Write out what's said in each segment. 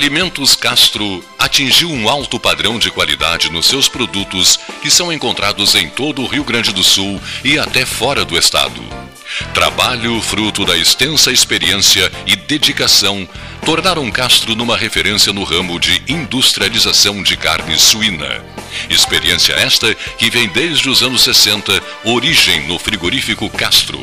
Alimentos Castro atingiu um alto padrão de qualidade nos seus produtos que são encontrados em todo o Rio Grande do Sul e até fora do estado. Trabalho fruto da extensa experiência e dedicação tornaram Castro numa referência no ramo de industrialização de carne suína. Experiência esta que vem desde os anos 60, origem no frigorífico Castro.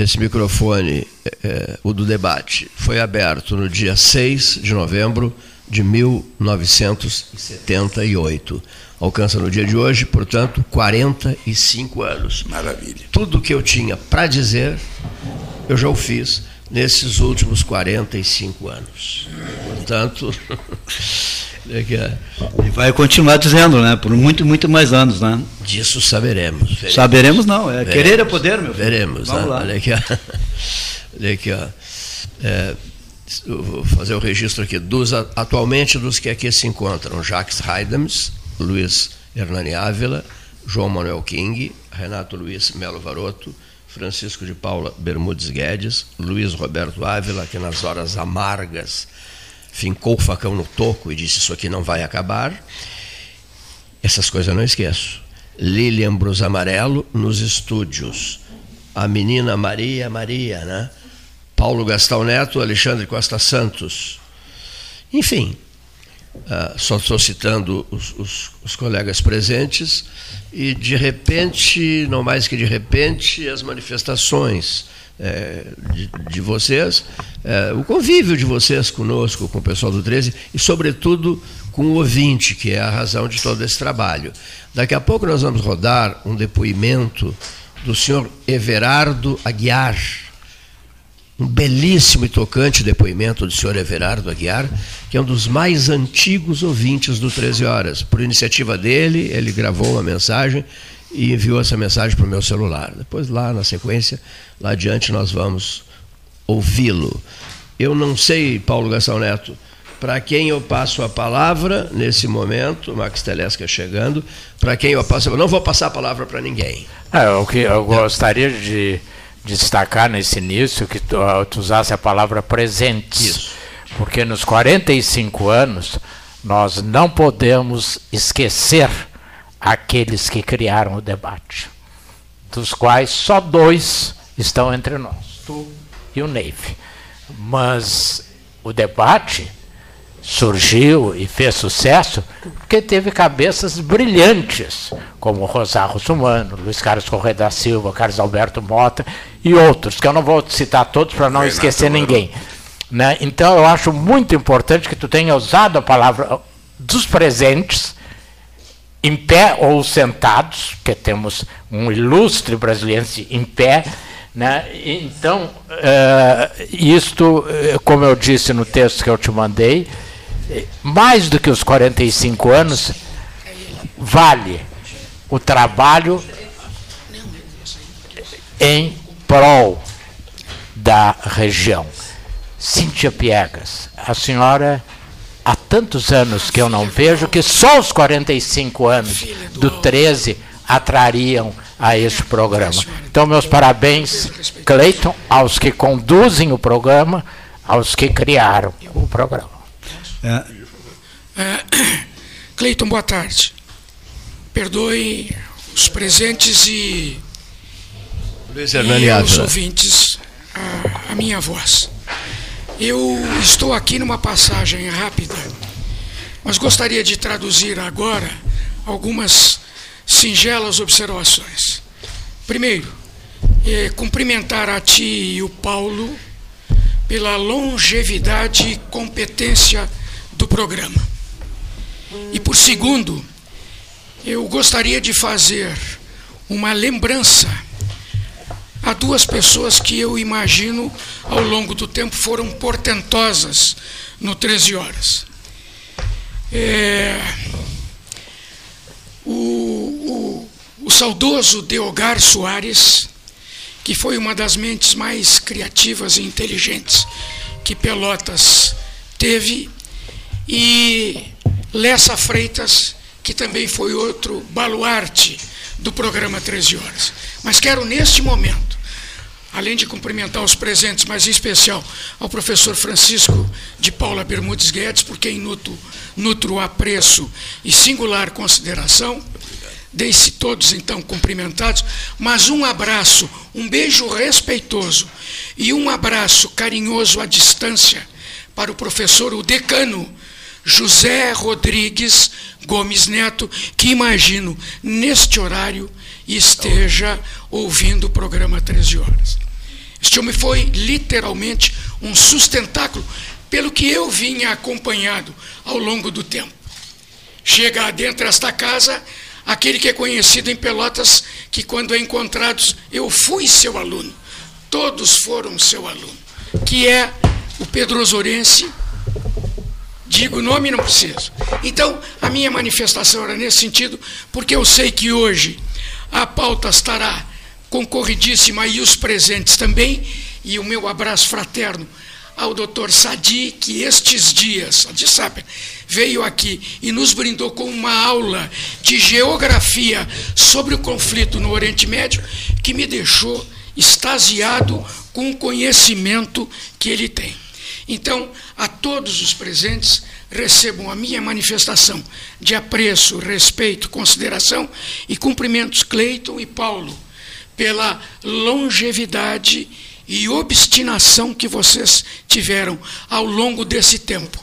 Esse microfone, é, é, o do debate, foi aberto no dia 6 de novembro de 1978. Alcança no dia de hoje, portanto, 45 anos. Maravilha. Tudo que eu tinha para dizer, eu já o fiz nesses últimos 45 anos. Portanto. E vai continuar dizendo, né? Por muito, muito mais anos, né? Disso saberemos. Veremos. Saberemos não, é veremos. querer é poder, meu filho. Veremos, Vamos né? lá. Olha aqui, ó. Olha aqui, ó. É, vou fazer o registro aqui. Dos, atualmente, dos que aqui se encontram, Jacques Heidems, Luiz Hernani Ávila, João Manuel King, Renato Luiz Melo Varoto, Francisco de Paula Bermudes Guedes, Luiz Roberto Ávila, que nas horas amargas fincou o facão no toco e disse: Isso aqui não vai acabar. Essas coisas eu não esqueço. Lilian Brus Amarelo nos estúdios. A menina Maria Maria, né? Paulo Gastão Neto, Alexandre Costa Santos. Enfim, uh, só estou citando os, os, os colegas presentes e, de repente, não mais que de repente, as manifestações é, de, de, vocês, é, o convívio de vocês conosco, com o pessoal do 13 e, sobretudo, com o ouvinte, que é a razão de todo esse trabalho. Daqui a pouco nós vamos rodar um depoimento do senhor Everardo Aguiar. Um belíssimo e tocante depoimento do senhor Everardo Aguiar, que é um dos mais antigos ouvintes do 13 Horas. Por iniciativa dele, ele gravou uma mensagem e enviou essa mensagem para o meu celular. Depois, lá na sequência, lá adiante, nós vamos ouvi-lo. Eu não sei, Paulo Gastão Neto, para quem eu passo a palavra nesse momento, Max Telesca chegando, para quem eu passo, eu não vou passar a palavra para ninguém. É, o que eu gostaria de destacar nesse início que tu, tu usasse a palavra presentes. Isso. Porque nos 45 anos nós não podemos esquecer aqueles que criaram o debate, dos quais só dois estão entre nós, tu e o Neive. Mas o debate surgiu e fez sucesso porque teve cabeças brilhantes, como Rosário Russumano, Luiz Carlos Correia da Silva, Carlos Alberto Mota e outros, que eu não vou citar todos para não Renato esquecer ninguém. Né? Então eu acho muito importante que tu tenha usado a palavra dos presentes, em pé ou sentados, que temos um ilustre brasileiro em pé, né? Então, uh, isto, eh, como eu disse no texto que eu te mandei, mais do que os 45 anos, vale o trabalho em prol da região. Cíntia Piegas, a senhora há tantos anos que eu não vejo que só os 45 anos do 13 atrariam a esse programa. Então, meus parabéns, Cleiton, aos que conduzem o programa, aos que criaram o programa. É. É, Cleiton, boa tarde. Perdoe os presentes e, Luiz e os ouvintes a, a minha voz. Eu estou aqui numa passagem rápida, mas gostaria de traduzir agora algumas singelas observações. Primeiro, é, cumprimentar a ti e o Paulo pela longevidade e competência do programa. E por segundo, eu gostaria de fazer uma lembrança a duas pessoas que eu imagino ao longo do tempo foram portentosas no 13 Horas. É, o, o, o saudoso Deogar Soares, que foi uma das mentes mais criativas e inteligentes que Pelotas teve, e Lessa Freitas, que também foi outro baluarte do programa 13 Horas. Mas quero, neste momento, além de cumprimentar os presentes, mas em especial ao professor Francisco de Paula Bermudes Guedes, por quem nutro, nutro apreço e singular consideração. Deixe todos então cumprimentados, mas um abraço, um beijo respeitoso e um abraço carinhoso à distância para o professor, o decano José Rodrigues Gomes Neto, que imagino neste horário esteja ouvindo o programa 13 horas. Este homem foi literalmente um sustentáculo pelo que eu vinha acompanhado ao longo do tempo. Chega dentro desta casa aquele que é conhecido em Pelotas, que quando é encontrados, eu fui seu aluno, todos foram seu aluno, que é o Pedro Osourense, Digo o nome, não preciso. Então, a minha manifestação era nesse sentido, porque eu sei que hoje a pauta estará concorridíssima e os presentes também, e o meu abraço fraterno ao doutor Sadi, que estes dias, de sabe, veio aqui e nos brindou com uma aula de geografia sobre o conflito no Oriente Médio, que me deixou extasiado com o conhecimento que ele tem. Então, a todos os presentes, recebam a minha manifestação de apreço, respeito, consideração e cumprimentos, Cleiton e Paulo, pela longevidade e obstinação que vocês tiveram ao longo desse tempo.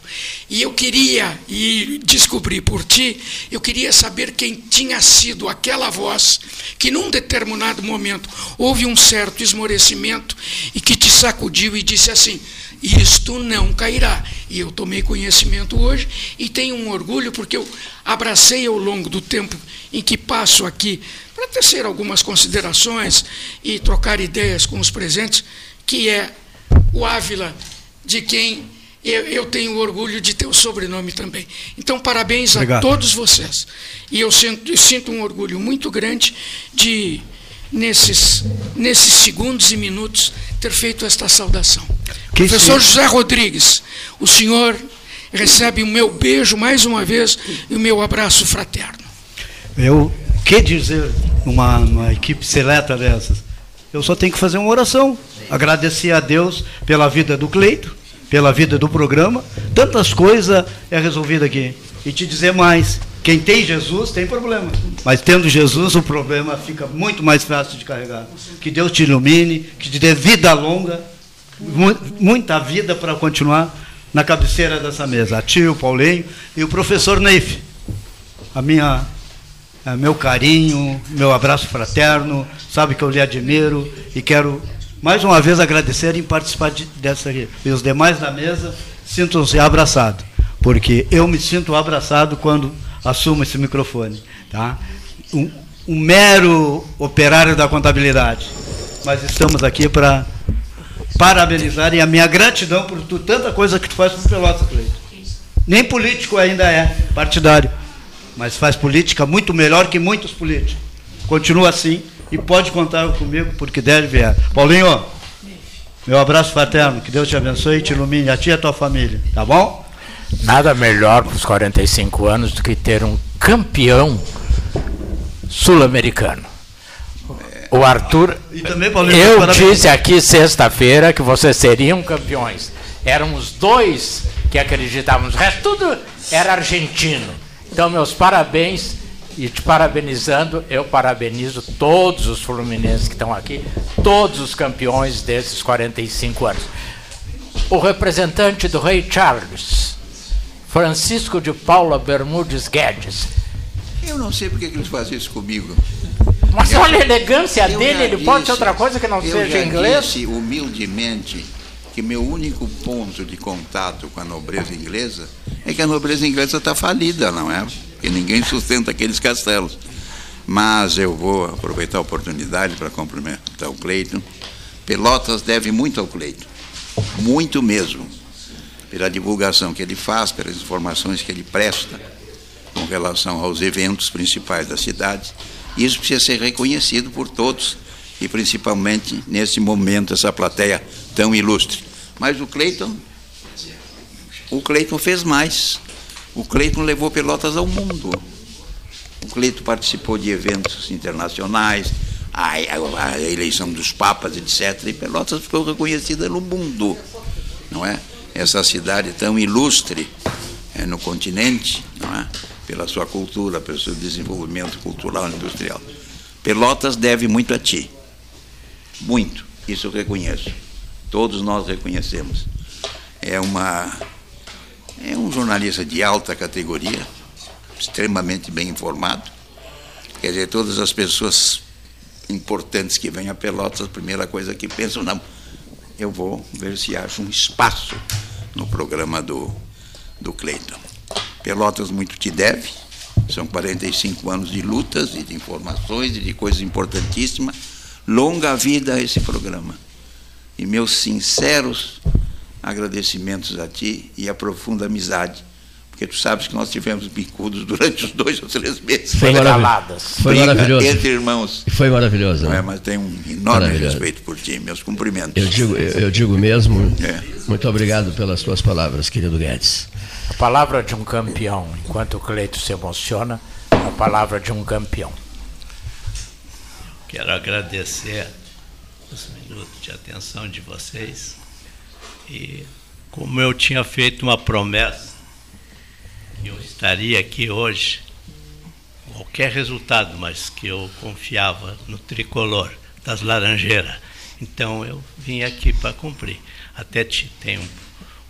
E eu queria, e descobri por ti, eu queria saber quem tinha sido aquela voz que num determinado momento houve um certo esmorecimento e que te sacudiu e disse assim: isto não cairá. E eu tomei conhecimento hoje e tenho um orgulho porque eu abracei ao longo do tempo em que passo aqui para tecer algumas considerações e trocar ideias com os presentes, que é o Ávila, de quem eu, eu tenho orgulho de ter o sobrenome também. Então, parabéns Obrigado. a todos vocês. E eu sinto, eu sinto um orgulho muito grande de, nesses, nesses segundos e minutos, ter feito esta saudação. Que Professor José Rodrigues, o senhor recebe o meu beijo mais uma vez e o meu abraço fraterno. Eu, que dizer uma, uma equipe seleta dessas? Eu só tenho que fazer uma oração, agradecer a Deus pela vida do Cleito, pela vida do programa, tantas coisas é resolvida aqui. E te dizer mais, quem tem Jesus tem problema, mas tendo Jesus o problema fica muito mais fácil de carregar. Que Deus te ilumine, que te dê vida longa muita vida para continuar na cabeceira dessa mesa, a tio, Paulinho e o professor Neif. A minha, a meu carinho, meu abraço fraterno, sabe que eu lhe admiro e quero mais uma vez agradecer em participar de, dessa aqui. E os demais da mesa sintam-se abraçados, porque eu me sinto abraçado quando assumo esse microfone. Tá? Um, um mero operário da contabilidade, mas estamos aqui para parabenizar e a minha gratidão por tu, tanta coisa que tu faz por Pelotas, Cleiton. Nem político ainda é, partidário, mas faz política muito melhor que muitos políticos. Continua assim e pode contar comigo porque deve vier. Paulinho, meu abraço fraterno, que Deus te abençoe e te ilumine, a ti e a tua família, tá bom? Nada melhor para os 45 anos do que ter um campeão sul-americano. O Arthur. Também, Paulinho, eu disse aqui sexta-feira que vocês seriam campeões. Éramos dois que acreditávamos. O resto tudo era argentino. Então, meus parabéns. E te parabenizando, eu parabenizo todos os fluminenses que estão aqui, todos os campeões desses 45 anos. O representante do rei Charles, Francisco de Paula Bermudes Guedes. Eu não sei porque que eles fazem isso comigo. Mas eu, olha a elegância dele, ele disse, pode ser outra coisa que não seja inglês. Eu disse humildemente que meu único ponto de contato com a nobreza inglesa é que a nobreza inglesa está falida, não é? Porque ninguém sustenta aqueles castelos. Mas eu vou aproveitar a oportunidade para cumprimentar o Cleiton. Pelotas deve muito ao Cleiton, muito mesmo, pela divulgação que ele faz, pelas informações que ele presta com relação aos eventos principais da cidade isso precisa ser reconhecido por todos e principalmente nesse momento, essa plateia tão ilustre. Mas o Cleiton, o Cleiton fez mais. O Cleiton levou Pelotas ao mundo. O Cleiton participou de eventos internacionais, a, a, a, eleição dos papas, etc. E Pelotas ficou reconhecida no mundo, não é? Essa cidade tão ilustre é, no continente, não é? pela sua cultura, pelo seu desenvolvimento cultural e industrial. Pelotas deve muito a ti. Muito. Isso eu reconheço. Todos nós reconhecemos. É uma é um jornalista de alta categoria, extremamente bem informado. Quer dizer, todas as pessoas importantes que vêm a Pelotas, a primeira coisa que pensam, não, eu vou ver se acho um espaço no programa do, do Cleiton. Pelotas muito te deve. São 45 anos de lutas e de informações e de coisas importantíssimas. Longa vida a esse programa. E meus sinceros agradecimentos a ti e a profunda amizade. Porque tu sabes que nós tivemos bicudos durante os dois ou três meses. Foi, maravilhoso. Foi maravilhoso. Entre irmãos. Foi maravilhoso. Né? É, mas tenho um enorme respeito por ti. Meus cumprimentos. Eu digo, eu, eu digo mesmo. É. Muito obrigado pelas tuas palavras, querido Guedes. A palavra de um campeão, enquanto o Cleito se emociona, a palavra de um campeão. Quero agradecer os minutos de atenção de vocês. E como eu tinha feito uma promessa, que eu estaria aqui hoje, qualquer resultado, mas que eu confiava no tricolor das Laranjeiras. Então eu vim aqui para cumprir. Até tenho um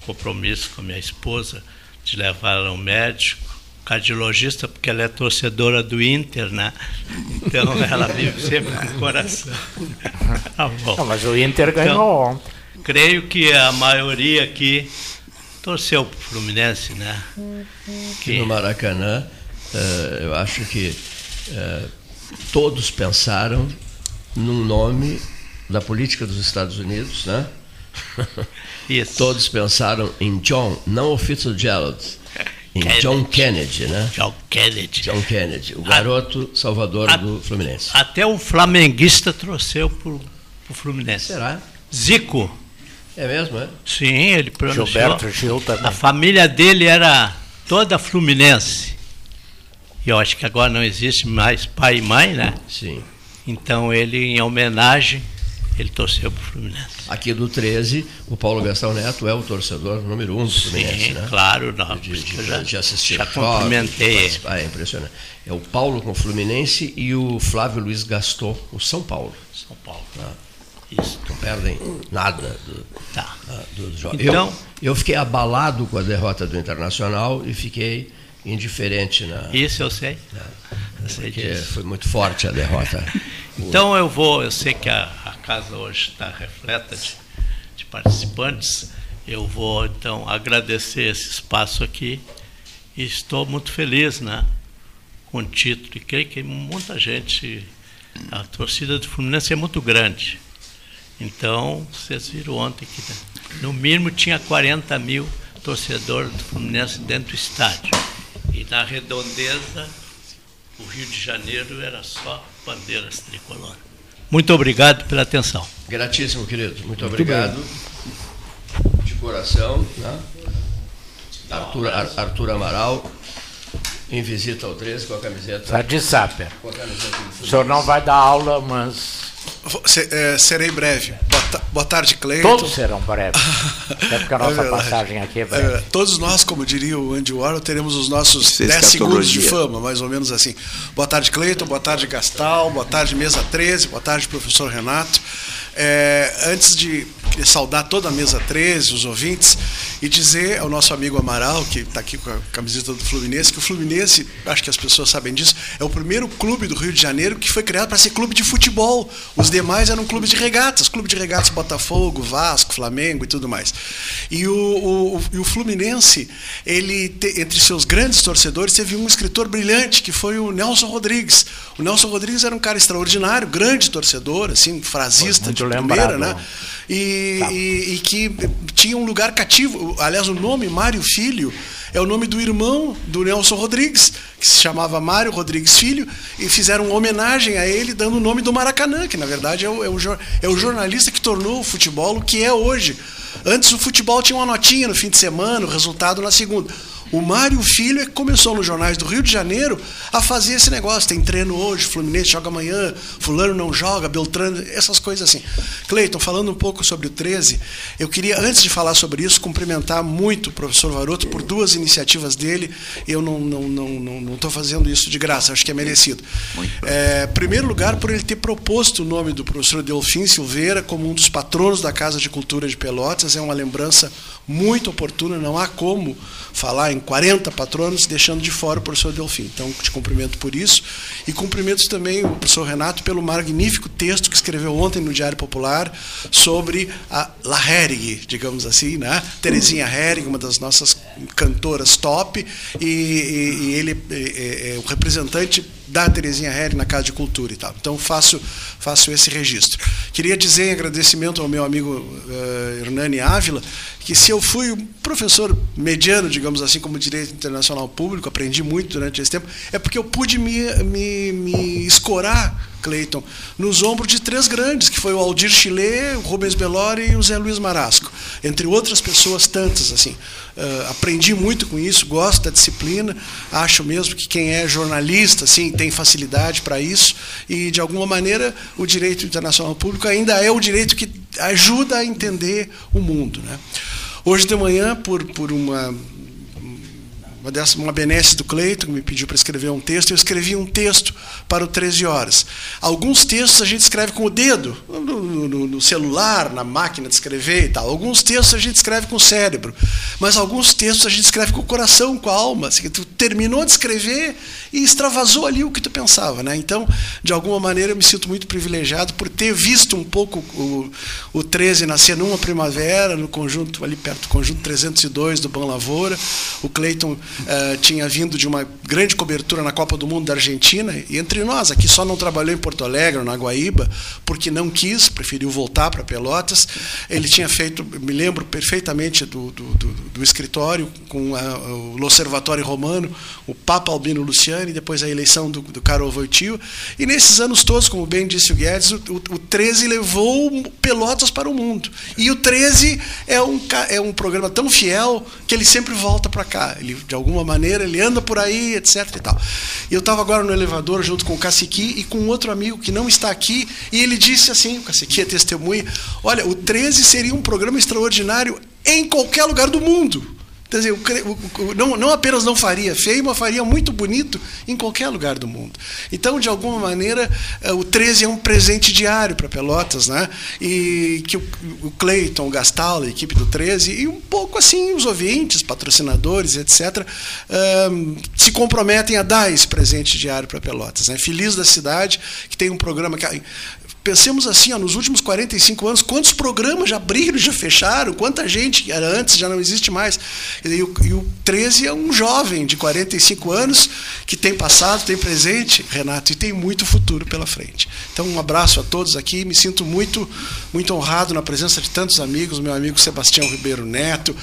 compromisso com a minha esposa de levar ela ao médico, cardiologista, porque ela é torcedora do Inter, né? Então ela vive sempre com o coração. Tá Não, mas o Inter ganhou então, ontem. Creio que a maioria aqui torceu para o Fluminense, né? Que... No Maracanã, uh, eu acho que uh, todos pensaram num nome da política dos Estados Unidos, né? Isso. Todos pensaram em John, não o Fitzgerald, em Kennedy. John Kennedy, né? John Kennedy. John Kennedy, o garoto a, salvador a, do Fluminense. Até o flamenguista trouxeu para o Fluminense. Será? Zico. É mesmo, é? Sim, ele pronunciou. Gilberto Gil também. A família dele era toda fluminense. E eu acho que agora não existe mais pai e mãe, né? Sim. Então ele, em homenagem, ele torceu para o Fluminense. Aqui do 13, o Paulo Gastão Neto é o torcedor número um do Fluminense, Sim, né? claro, não. De, de, já, de assistir já cumprimentei. Ah, é impressionante. É o Paulo com o Fluminense e o Flávio Luiz Gaston, o São Paulo. São Paulo. Ah. Isso. Não perdem nada do, tá. Ah, do jogo. Então, eu, eu fiquei abalado com a derrota do Internacional e fiquei indiferente na. Isso eu sei. Na, eu sei disso. foi muito forte a derrota. então eu vou, eu sei que a, a casa hoje está repleta de, de participantes. Eu vou então agradecer esse espaço aqui e estou muito feliz, né? Com o título e creio que muita gente, a torcida do Fluminense é muito grande. Então, vocês viram ontem que né, no mínimo tinha 40 mil torcedores do Fluminense dentro do estádio. E na redondeza, o Rio de Janeiro era só bandeiras tricolor. Muito obrigado pela atenção. Gratíssimo, querido. Muito, Muito obrigado. Bem. De coração. Né? Arthur, Ar, Arthur Amaral, em visita ao 13 com a camiseta. Está de Saper. O senhor não vai dar aula, mas é, serei breve. Boa, boa tarde, Cleiton. Todos serão breves. Até porque a nossa é passagem aqui é, é breve. É, todos nós, como diria o Andy Warhol, teremos os nossos 10 segundos de fama, mais ou menos assim. Boa tarde, Cleiton. Boa tarde, Gastal. Boa tarde, Mesa 13. Boa tarde, professor Renato. É, antes de saudar toda a mesa 13, os ouvintes, e dizer ao nosso amigo Amaral, que está aqui com a camiseta do Fluminense, que o Fluminense, acho que as pessoas sabem disso, é o primeiro clube do Rio de Janeiro que foi criado para ser clube de futebol. Os demais eram clubes de regatas, clube de regatas Botafogo, Vasco, Flamengo e tudo mais. E o, o, o, o Fluminense, ele te, entre seus grandes torcedores, teve um escritor brilhante, que foi o Nelson Rodrigues. O Nelson Rodrigues era um cara extraordinário, grande torcedor, assim, frasista de primeira, né? E, tá. e, e, que tinha um lugar cativo. Aliás, o nome Mário Filho é o nome do irmão do Nelson Rodrigues, que se chamava Mário Rodrigues Filho, e fizeram uma homenagem a ele dando o nome do Maracanã, que na verdade é o, é o, é o jornalista que tornou o futebol o que é hoje. Antes o futebol tinha uma notinha no fim de semana, o resultado na segunda. O Mário Filho é que começou nos jornais do Rio de Janeiro a fazer esse negócio. Tem treino hoje, Fluminense joga amanhã, Fulano não joga, Beltrano, essas coisas assim. Cleiton, falando um pouco sobre o 13, eu queria, antes de falar sobre isso, cumprimentar muito o professor Varoto por duas iniciativas dele. Eu não estou não, não, não, não fazendo isso de graça, acho que é merecido. É, em primeiro lugar, por ele ter proposto o nome do professor Delfim Silveira como um dos patronos da Casa de Cultura de Pelotas. É uma lembrança muito oportuna, não há como falar em 40 patronos deixando de fora o professor Delfim. Então, te cumprimento por isso e cumprimento também o professor Renato pelo magnífico texto que escreveu ontem no Diário Popular sobre a La Herrig, digamos assim, né? Terezinha Herrig, uma das nossas cantoras top, e, e, e ele é, é, é o representante da Terezinha Herring na Casa de Cultura e tal. Então faço, faço esse registro. Queria dizer em agradecimento ao meu amigo uh, Hernani Ávila que se eu fui um professor mediano, digamos assim, como direito internacional público, aprendi muito durante esse tempo, é porque eu pude me, me, me escorar Clayton, nos ombros de três grandes, que foi o Aldir Chile, o Rubens Bellori e o Zé Luiz Marasco, entre outras pessoas tantas assim. Uh, aprendi muito com isso, gosto da disciplina, acho mesmo que quem é jornalista assim tem facilidade para isso e de alguma maneira o direito internacional público ainda é o direito que ajuda a entender o mundo, né? Hoje de manhã, por, por uma uma, dessa, uma benesse do Cleiton, que me pediu para escrever um texto, eu escrevi um texto para o 13 horas. Alguns textos a gente escreve com o dedo, no, no, no, celular, na máquina de escrever e tal. Alguns textos a gente escreve com o cérebro. Mas alguns textos a gente escreve com o coração, com a alma. Assim, tu terminou de escrever e extravasou ali o que tu pensava. Né? Então, de alguma maneira, eu me sinto muito privilegiado por ter visto um pouco o, o 13 nascer numa primavera, no conjunto, ali perto do conjunto 302 do Bom Lavoura. O Cleiton uh, tinha vindo de uma grande cobertura na Copa do Mundo da Argentina, e entre nós, aqui só não trabalhou em Porto Alegre, na Guaíba, porque não quis, preferiu voltar para Pelotas. Ele tinha feito, me lembro perfeitamente do, do, do, do escritório com a, o Observatório Romano, o Papa Albino Luciani, depois a eleição do, do Karol Wojtyła. E nesses anos todos, como bem disse o Guedes, o, o, o 13 levou Pelotas para o mundo. E o 13 é um, é um programa tão fiel que ele sempre volta para cá. Ele, de alguma maneira, ele anda por aí, etc. E tal. Eu estava agora no elevador junto com o Caciqui e com outro amigo que não está aqui, e ele disse assim: o Caciqui é testemunha, olha, o 13 seria um programa extraordinário em qualquer lugar do mundo Quer dizer, não, não apenas não faria feio, mas faria muito bonito em qualquer lugar do mundo. Então, de alguma maneira, eh, o 13 é um presente diário para Pelotas, né? E que o Cleiton, o Gastal, a equipe do 13, e um pouco assim os ouvintes, patrocinadores, etc., um, se comprometem a dar esse presente diário para Pelotas. Né? Feliz da cidade, que tem um programa que Pensemos assim, ó, nos últimos 45 anos, quantos programas já abriram, já fecharam, quanta gente era antes já não existe mais. E o, e o 13 é um jovem de 45 anos que tem passado, tem presente, Renato, e tem muito futuro pela frente. Então, um abraço a todos aqui, me sinto muito, muito honrado na presença de tantos amigos, meu amigo Sebastião Ribeiro Neto,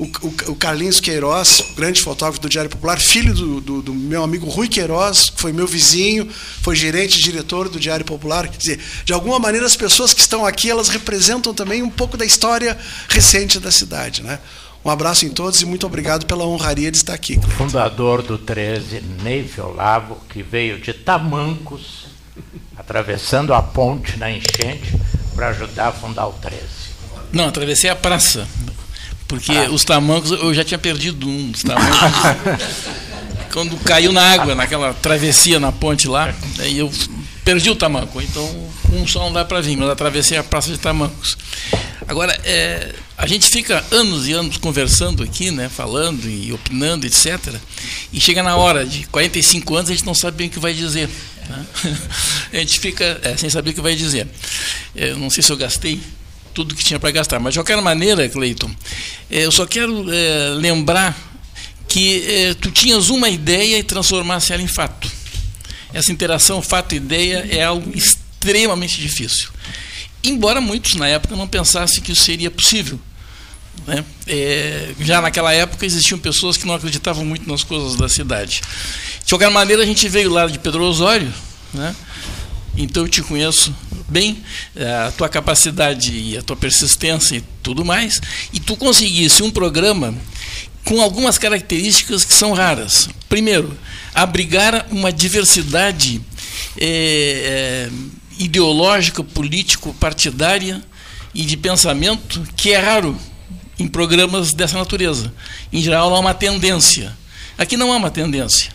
o, o, o Carlinhos Queiroz, grande fotógrafo do Diário Popular, filho do, do, do meu amigo Rui Queiroz, que foi meu vizinho, foi gerente e diretor do Diário Popular, quer dizer, de alguma maneira as pessoas que estão aqui, elas representam também um pouco da história recente da cidade, né? Um abraço em todos e muito obrigado pela honraria de estar aqui. Fundador do 13, Neive Olavo, que veio de Tamancos, atravessando a ponte na enchente para ajudar a fundar o 13. Não, atravessei a praça, porque ah. os tamancos, eu já tinha perdido um dos tamancos. quando caiu na água, naquela travessia na ponte lá, aí eu perdi o tamanco, então um só não dá para vir, mas atravessei a praça de tamancos. Agora, é, a gente fica anos e anos conversando aqui, né, falando e opinando, etc. E chega na hora de 45 anos, a gente não sabe bem o que vai dizer. Né? A gente fica é, sem saber o que vai dizer. É, eu não sei se eu gastei tudo que tinha para gastar, mas de qualquer maneira, Cleiton, é, eu só quero é, lembrar que é, tu tinhas uma ideia e transformasse ela em fato. Essa interação fato-ideia é algo extremamente difícil. Embora muitos na época não pensassem que isso seria possível. Né? É, já naquela época existiam pessoas que não acreditavam muito nas coisas da cidade. De qualquer maneira, a gente veio lá de Pedro Osório, né? então eu te conheço bem, é, a tua capacidade e a tua persistência e tudo mais, e tu conseguisse um programa com algumas características que são raras. Primeiro, abrigar uma diversidade é, é, ideológica, político, partidária e de pensamento que é raro em programas dessa natureza. Em geral, há uma tendência. Aqui não há uma tendência.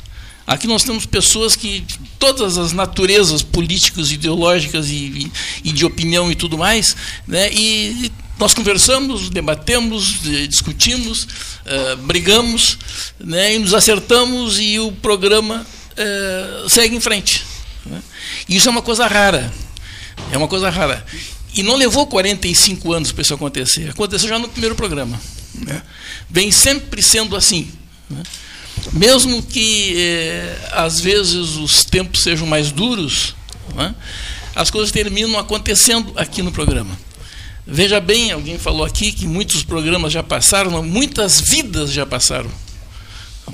Aqui nós temos pessoas que todas as naturezas políticas, ideológicas e, e de opinião e tudo mais, né, e nós conversamos, debatemos, discutimos, uh, brigamos, né, e nos acertamos e o programa uh, segue em frente. Né? Isso é uma coisa rara. É uma coisa rara. E não levou 45 anos para isso acontecer. Aconteceu já no primeiro programa. Né? Vem sempre sendo assim. Né? Mesmo que eh, às vezes os tempos sejam mais duros, né? as coisas terminam acontecendo aqui no programa. Veja bem, alguém falou aqui que muitos programas já passaram, muitas vidas já passaram.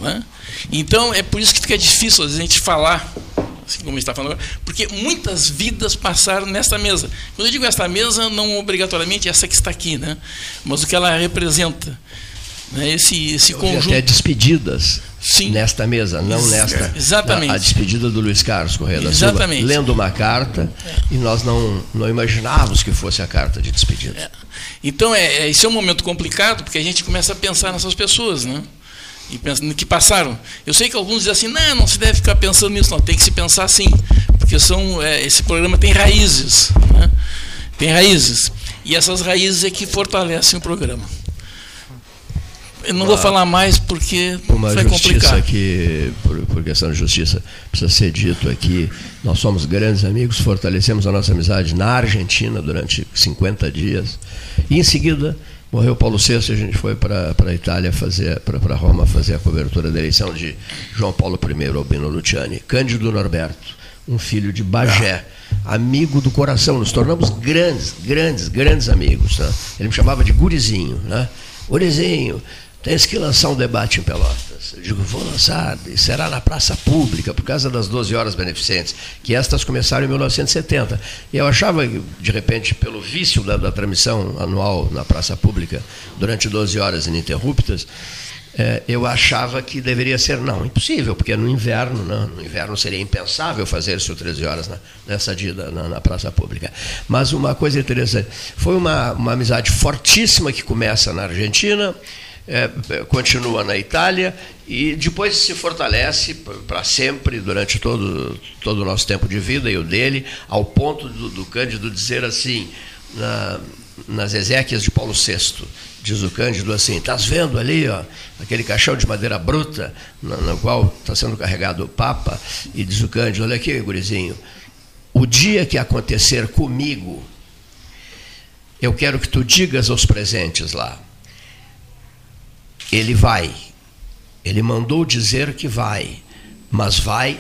É? Então, é por isso que fica difícil a gente falar, assim como está falando agora, porque muitas vidas passaram nesta mesa. Quando eu digo esta mesa, não obrigatoriamente essa que está aqui, né? mas o que ela representa. Né? Esse, esse conjunto. até despedidas Sim. nesta mesa, não Ex nesta. Exatamente. A, a, despedida do Luiz Carlos Correia da Exatamente. Silva, lendo uma carta é. e nós não, não imaginávamos que fosse a carta de despedida. É. Então, é, é, esse é um momento complicado, porque a gente começa a pensar nessas pessoas, né? E pensa, no que passaram. Eu sei que alguns dizem assim, não, não se deve ficar pensando nisso, não, tem que se pensar sim, porque são, é, esse programa tem raízes, né? tem raízes. E essas raízes é que fortalecem o programa. Eu não vou falar mais porque uma vai justiça complicar. que, por, por, questão de justiça, precisa ser dito aqui. Nós somos grandes amigos, fortalecemos a nossa amizade na Argentina durante 50 dias. E em seguida morreu Paulo VI, a gente foi para a Itália fazer, para Roma fazer a cobertura da eleição de João Paulo I, Albino Luciani. Cândido Norberto, um filho de Bagé, amigo do coração. Nos tornamos grandes, grandes, grandes amigos. Né? Ele me chamava de gurizinho, né? Gurizinho, Tens que lançar um debate em Pelotas. Eu digo, vou lançar, e será na praça pública, por causa das 12 horas beneficentes, que estas começaram em 1970. E eu achava, de repente, pelo vício da, da transmissão anual na praça pública, durante 12 horas ininterruptas, é, eu achava que deveria ser, não, impossível, porque no inverno, no inverno seria impensável fazer isso 13 horas na, nessa dia na, na, praça pública. Mas uma coisa interessante, foi uma, uma amizade fortíssima que começa na Argentina, é, continua na Itália e depois se fortalece para sempre durante todo, todo o nosso tempo de vida e o dele, ao ponto do, do Cândido dizer assim, na, nas Ezequias de Paulo VI, diz o Cândido assim, estás vendo ali, ó, aquele caixão de madeira bruta no, no qual está sendo carregado o Papa, e diz o Cândido, olha aqui, gurizinho, o dia que acontecer comigo, eu quero que tu digas aos presentes lá, ele vai. Ele mandou dizer que vai, mas vai,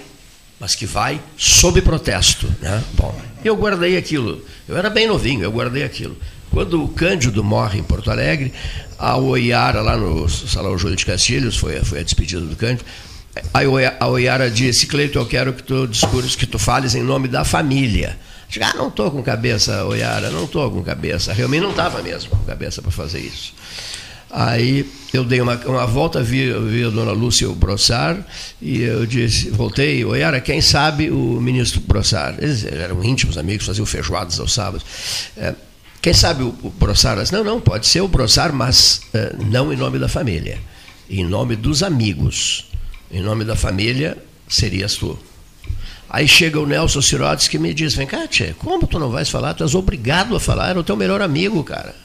mas que vai sob protesto. Né? Bom, eu guardei aquilo. Eu era bem novinho, eu guardei aquilo. Quando o Cândido morre em Porto Alegre, a Oiara, lá no Salão Júlio de Castilhos, foi, foi a despedida do Cândido, a Oiara disse, Cleito, eu quero que tu discurso, que tu fales em nome da família. Digo, ah, não estou com cabeça, Oiara, não estou com cabeça. Realmente não estava mesmo com cabeça para fazer isso. Aí eu dei uma, uma volta, vi, vi a dona Lúcia Brossar, e eu disse, voltei, Oiara, quem sabe o ministro Brossar? Eles eram íntimos amigos, faziam feijoadas aos sábados. É, quem sabe o, o Brossar? Disse, não, não, pode ser o Brossar, mas é, não em nome da família, em nome dos amigos. Em nome da família, serias tu. Aí chega o Nelson Sirotes que me diz, vem cá, tchê, como tu não vais falar? Tu és obrigado a falar, era o teu melhor amigo, cara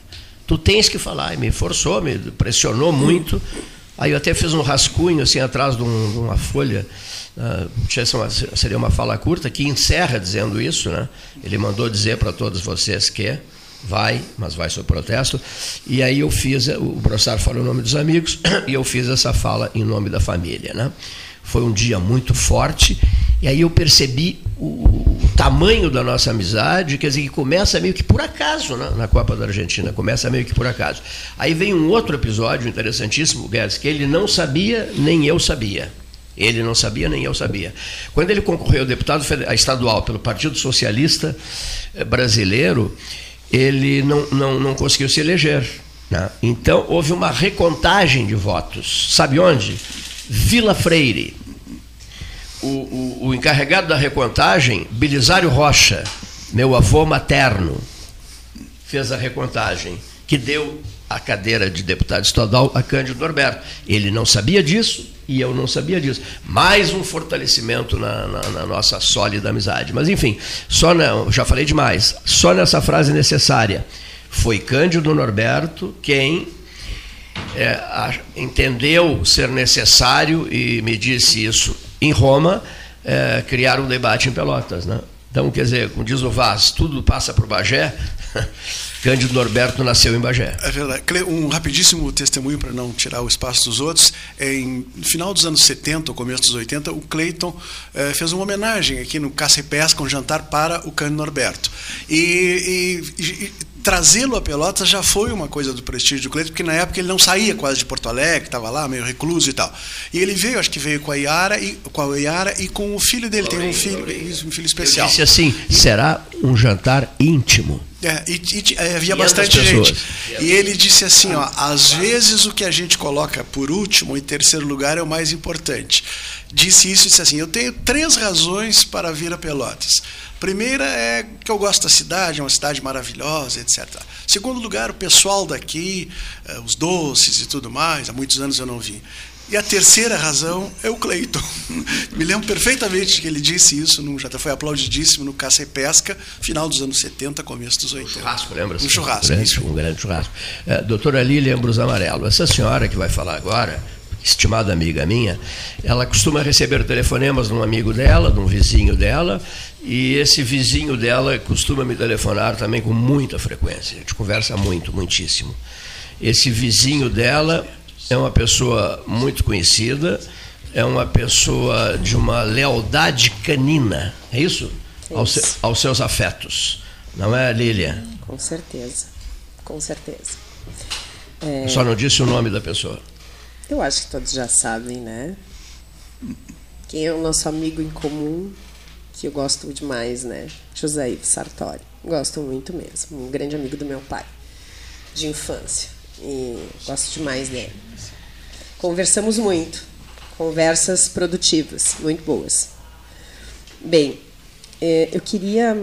tu tens que falar. E me forçou, me pressionou muito. Aí eu até fiz um rascunho assim atrás de, um, de uma folha. Uh, seria uma fala curta que encerra dizendo isso, né? Ele mandou dizer para todos vocês que vai, mas vai sob protesto. E aí eu fiz, o Brossar falou o nome dos amigos e eu fiz essa fala em nome da família, né? Foi um dia muito forte e aí eu percebi o, tamanho da nossa amizade, quer dizer, que começa meio que por acaso né, na Copa da Argentina, começa meio que por acaso. Aí vem um outro episódio interessantíssimo, Guedes, que ele não sabia, nem eu sabia. Ele não sabia, nem eu sabia. Quando ele concorreu a deputado estadual pelo Partido Socialista eh, Brasileiro, ele não, não, não conseguiu se eleger. Né? Então, houve uma recontagem de votos. Sabe onde? Vila Freire o, o, o encarregado da recontagem, Belisário Rocha, meu avô materno, fez a recontagem, que deu a cadeira de deputado estadual a Cândido Norberto. Ele não sabia disso e eu não sabia disso. Mais um fortalecimento na, na, na nossa sólida amizade. Mas, enfim, só na, já falei demais. Só nessa frase necessária. Foi Cândido Norberto quem é, entendeu ser necessário e me disse isso em Roma, é, criaram um debate em Pelotas. Né? Então, quer dizer, como diz o Vaz, tudo passa por Bagé. Cândido Norberto nasceu em Bagé. É verdade. Um rapidíssimo testemunho para não tirar o espaço dos outros. Em, no final dos anos 70, ou começo dos 80, o Cleiton eh, fez uma homenagem aqui no Caça e Pesca, um jantar para o Cândido Norberto. E, e, e trazê-lo a Pelotas já foi uma coisa do prestígio do Cleiton, porque na época ele não saía quase de Porto Alegre, estava lá meio recluso e tal. E ele veio, acho que veio com a Iara e com a Iara e com o filho dele, tem um filho, um filho especial. Eu disse assim, será um jantar íntimo. É, e, e é, havia bastante gente. E ele disse assim: ó, às vezes o que a gente coloca por último e terceiro lugar é o mais importante. Disse isso e disse assim: eu tenho três razões para vir a Pelotas. Primeira é que eu gosto da cidade, é uma cidade maravilhosa, etc. Segundo lugar, o pessoal daqui, eh, os doces e tudo mais, há muitos anos eu não vi. E a terceira razão é o Cleiton. Me lembro perfeitamente que ele disse isso, num, já foi aplaudidíssimo no Caça e Pesca, final dos anos 70, começo dos 80. Um churrasco, lembra? Um churrasco. Um grande, um grande churrasco. É, doutora Lília Ambrus Amarelo, essa senhora que vai falar agora, estimada amiga minha, ela costuma receber telefonemas de um amigo dela, de um vizinho dela, e esse vizinho dela costuma me telefonar também com muita frequência. A gente conversa muito, muitíssimo. Esse vizinho dela é uma pessoa muito conhecida, é uma pessoa de uma lealdade canina, é isso? Aos, aos seus afetos. Não é, Lília? Com certeza, com certeza. É... Só não disse o nome da pessoa. Eu acho que todos já sabem, né? Quem é o nosso amigo em comum, que eu gosto demais, né? José Ives Sartori. Gosto muito mesmo. Um grande amigo do meu pai, de infância. E gosto demais dele. Conversamos muito. Conversas produtivas, muito boas. Bem, é, eu queria,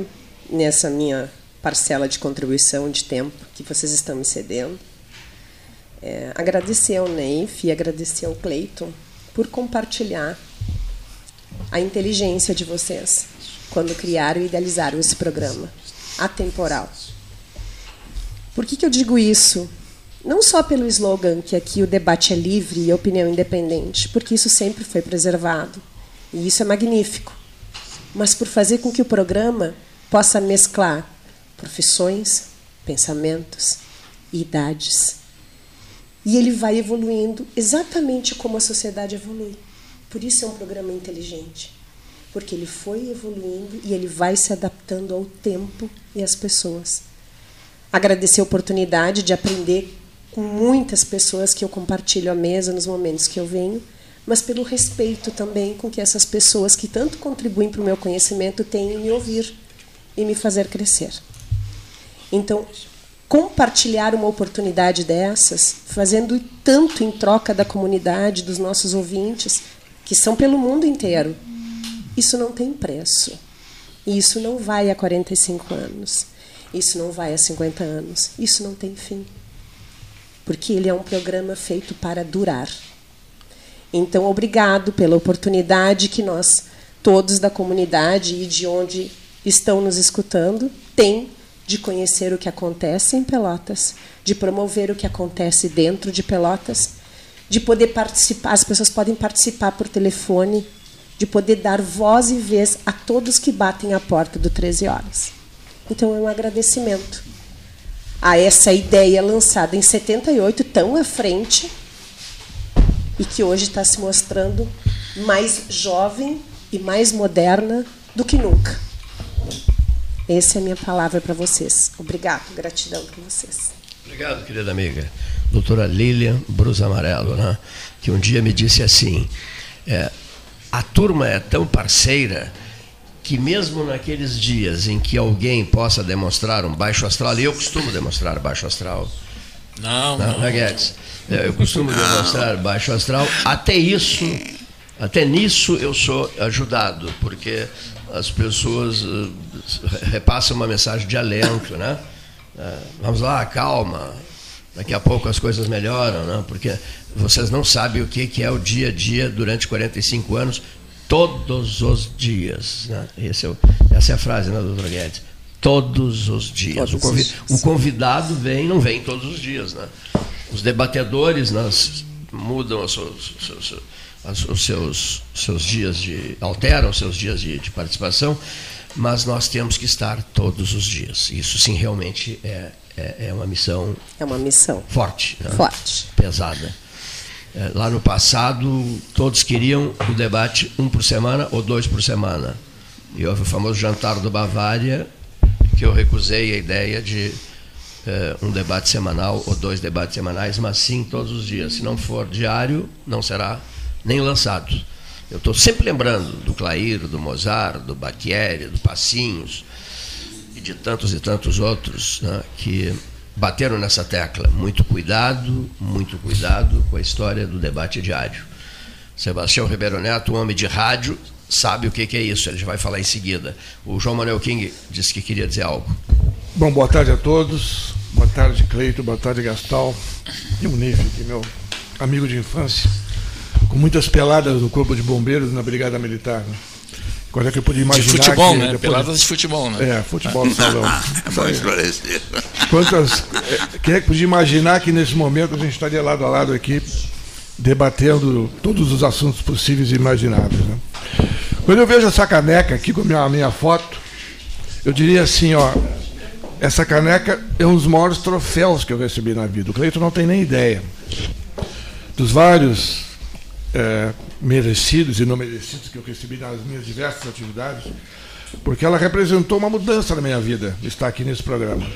nessa minha parcela de contribuição de tempo que vocês estão me cedendo, é, agradecer ao Neif e agradecer ao Cleiton por compartilhar a inteligência de vocês quando criaram e idealizaram esse programa atemporal. Por que, que eu digo isso? Não só pelo slogan que aqui o debate é livre e a opinião independente, porque isso sempre foi preservado. E isso é magnífico. Mas por fazer com que o programa possa mesclar profissões, pensamentos e idades. E ele vai evoluindo exatamente como a sociedade evolui. Por isso é um programa inteligente. Porque ele foi evoluindo e ele vai se adaptando ao tempo e às pessoas. Agradecer a oportunidade de aprender com muitas pessoas que eu compartilho a mesa nos momentos que eu venho, mas pelo respeito também com que essas pessoas que tanto contribuem para o meu conhecimento têm em me ouvir e me fazer crescer. Então, compartilhar uma oportunidade dessas, fazendo tanto em troca da comunidade, dos nossos ouvintes, que são pelo mundo inteiro, isso não tem preço. E isso não vai a 45 anos. Isso não vai a 50 anos. Isso não tem fim. Porque ele é um programa feito para durar. Então, obrigado pela oportunidade que nós, todos da comunidade e de onde estão nos escutando, têm de conhecer o que acontece em Pelotas, de promover o que acontece dentro de Pelotas, de poder participar, as pessoas podem participar por telefone, de poder dar voz e vez a todos que batem a porta do 13 horas. Então é um agradecimento a essa ideia lançada em 78, tão à frente, e que hoje está se mostrando mais jovem e mais moderna do que nunca. Essa é a minha palavra para vocês. Obrigado, gratidão para vocês. Obrigado, querida amiga. Doutora Lilian Brus Amarelo, né? que um dia me disse assim: é, a turma é tão parceira que mesmo naqueles dias em que alguém possa demonstrar um baixo astral, e eu costumo demonstrar baixo astral. Não, não, não. É, eu costumo demonstrar baixo astral. Até isso, até nisso eu sou ajudado, porque as pessoas uh, repassam uma mensagem de alento, né? Uh, vamos lá, calma. Daqui a pouco as coisas melhoram, né? Porque vocês não sabem o que é o dia a dia durante 45 anos, todos os dias. Né? É o, essa é a frase, né, doutora Guedes? Todos os dias. Todos o, convid, o, convidado vem, não vem todos os dias. Né? Os debatedores nós mudam os seus, seus, os seus, seus dias de. alteram os seus dias de, de, participação, mas nós temos que estar todos os dias. Isso sim realmente é, é, é uma missão. É uma missão. Forte. Né? Forte. Pesada. É, lá no passado, todos queriam o debate um por semana ou dois por semana. E houve o famoso jantar do Bavária, que eu recusei a ideia de é, um debate semanal ou dois debates semanais, mas sim todos os dias. Se não for diário, não será nem lançado. Eu estou sempre lembrando do Clair, do Mozart, do Bacchieri, do Passinhos e de tantos e tantos outros né, que bateram nessa tecla. Muito cuidado, muito cuidado com a história do debate diário. Sebastião Ribeiro Neto, um homem de rádio, sabe o que, que é isso, ele já vai falar em seguida. O João Manuel King disse que queria dizer algo. Bom, boa tarde a todos. Boa tarde, Cleito. Boa tarde, Gastal. E o Nif, que meu amigo de infância com muitas peladas no Corpo de Bombeiros na Brigada Militar. Né? Quando é que eu podia imaginar. De futebol, que, né? Depois... Peladas de futebol, né? É, futebol no salão. é bom esclarecer. Quantas. É, quem é que podia imaginar que nesse momento a gente estaria lado a lado aqui, debatendo todos os assuntos possíveis e imagináveis. Né? Quando eu vejo essa caneca aqui com a minha, a minha foto, eu diria assim, ó. Essa caneca é um dos maiores troféus que eu recebi na vida. O Cleiton não tem nem ideia. Dos vários é, merecidos e não merecidos que eu recebi nas minhas diversas atividades, porque ela representou uma mudança na minha vida, estar aqui nesse programa,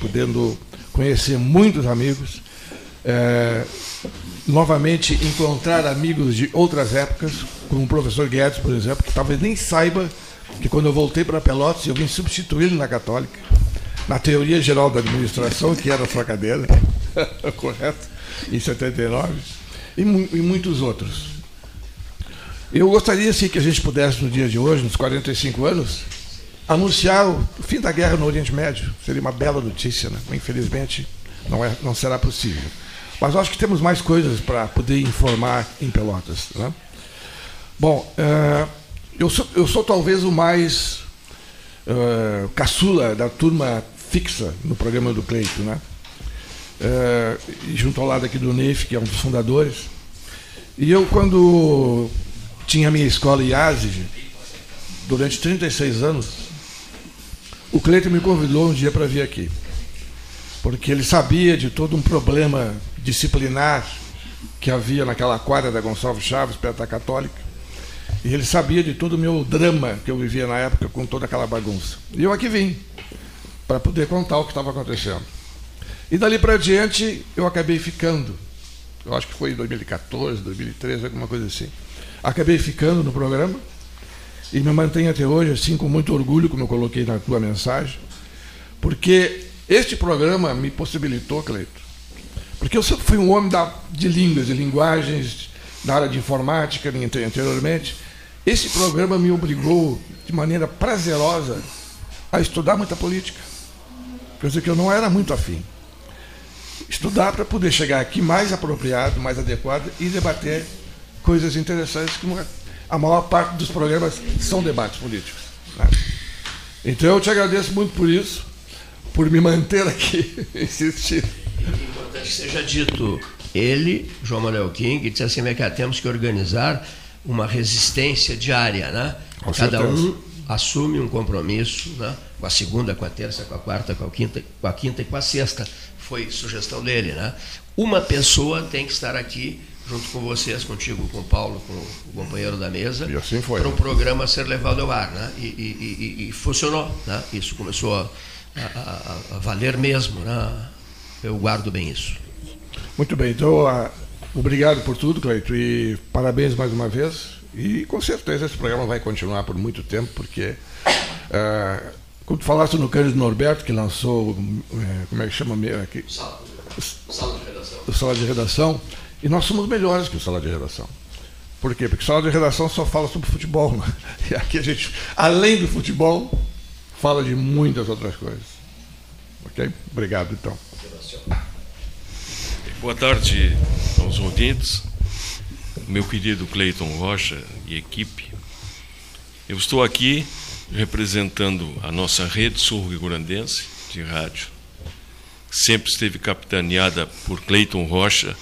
podendo conhecer muitos amigos, é, novamente encontrar amigos de outras épocas, como o professor Guedes, por exemplo, que talvez nem saiba que quando eu voltei para Pelotas, eu vim substituí-lo na Católica, na teoria geral da administração, que era a sua cadeira, correto, em 79 e, e muitos outros. Eu gostaria sim que a gente pudesse, no dia de hoje, nos 45 anos, anunciar o fim da guerra no Oriente Médio. Seria uma bela notícia, né? Infelizmente, não, é, não será possível. Mas acho que temos mais coisas para poder informar em Pelotas. Né? Bom, uh, eu, sou, eu sou talvez o mais uh, caçula da turma fixa no programa do Cleito, né? Uh, junto ao lado aqui do Neif, que é um dos fundadores. E eu, quando tinha a minha escola IASIG, durante 36 anos, o Cleiton me convidou um dia para vir aqui. Porque ele sabia de todo um problema disciplinar que havia naquela quadra da Gonçalves Chaves, perto da Católica. E ele sabia de todo o meu drama que eu vivia na época com toda aquela bagunça. E eu aqui vim, para poder contar o que estava acontecendo. E dali para diante eu acabei ficando. Eu acho que foi em 2014, 2013, alguma coisa assim. Acabei ficando no programa e me mantenho até hoje, assim, com muito orgulho, como eu coloquei na tua mensagem, porque este programa me possibilitou, Cleito, porque eu sempre fui um homem da, de línguas e linguagens, da área de informática anteriormente. Esse programa me obrigou, de maneira prazerosa, a estudar muita política. Coisa que eu não era muito afim. Estudar para poder chegar aqui mais apropriado, mais adequado e debater coisas interessantes, como a maior parte dos programas são debates políticos. Então eu te agradeço muito por isso, por me manter aqui insistindo importante que seja dito, ele, João Manuel King, disse assim, é que temos que organizar uma resistência diária, né? Com Cada certeza. um assume um compromisso, né? Com a segunda, com a terça, com a quarta, com a quinta, com a quinta e com a sexta. Foi sugestão dele, né? Uma pessoa tem que estar aqui junto com vocês, contigo, com o Paulo, com o companheiro da mesa, e assim foi, para o um programa ser levado ao ar, né? E, e, e, e funcionou, né? Isso começou a, a, a, valer mesmo, né? Eu guardo bem isso. Muito bem, então uh, obrigado por tudo, Cleito, e parabéns mais uma vez. E com certeza esse programa vai continuar por muito tempo, porque uh, quando falaste no Cândido Norberto, que lançou, uh, como é que chama aqui? Sala, sala de redação. O sala de redação, e nós somos melhores que o sala de redação. Por quê? Porque sala de redação só fala sobre futebol. Né? E aqui a gente, além do futebol, fala de muitas outras coisas. Ok? Obrigado, então. Boa tarde aos ouvintes, meu querido Cleiton Rocha e equipe. Eu estou aqui representando a nossa rede sul-rio-grandense de rádio. Sempre esteve capitaneada por Cleiton Rocha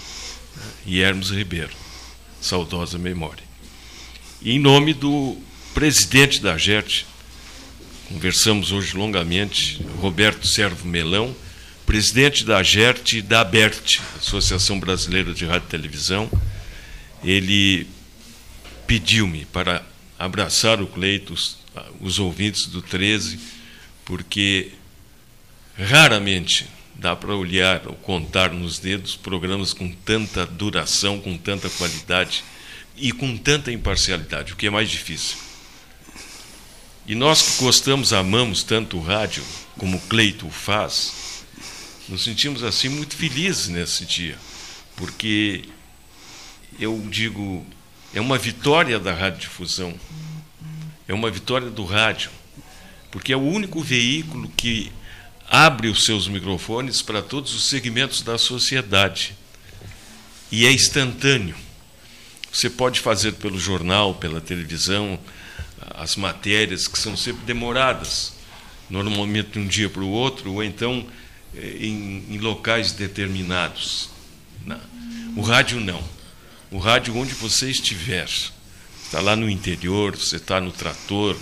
e Hermes Ribeiro, saudosa memória. E em nome do presidente da JERT, conversamos hoje longamente, Roberto Servo Melão, presidente da AGERT e da ABERT, Associação Brasileira de Rádio e Televisão, ele pediu-me para abraçar o Cleito, os, ouvintes do 13, porque raramente dá para olhar ou contar nos dedos programas com tanta duração, com tanta qualidade e com tanta imparcialidade, o que é mais difícil. E nós que gostamos, amamos tanto o rádio, como o Cleito faz, nos sentimos assim muito felizes nesse dia, porque eu digo, é uma vitória da radiodifusão, é uma vitória do rádio, porque é o único veículo que abre os seus microfones para todos os segmentos da sociedade e é instantâneo. Você pode fazer pelo jornal, pela televisão, as matérias que são sempre demoradas, normalmente de um dia para o outro, ou então eh, em, em locais determinados. Não. O rádio não. O rádio onde você estiver. Está lá no interior, você está no trator,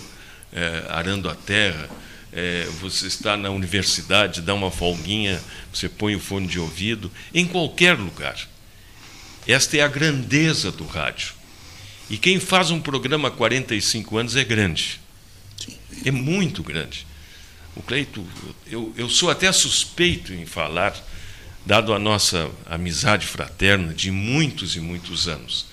é, arando a terra, é, você está na universidade, dá uma folguinha, você põe o fone de ouvido, em qualquer lugar. Esta é a grandeza do rádio. E quem faz um programa há 45 anos é grande. É muito grande. O Cleito, eu, eu sou até suspeito em falar, dado a nossa amizade fraterna de muitos e muitos anos.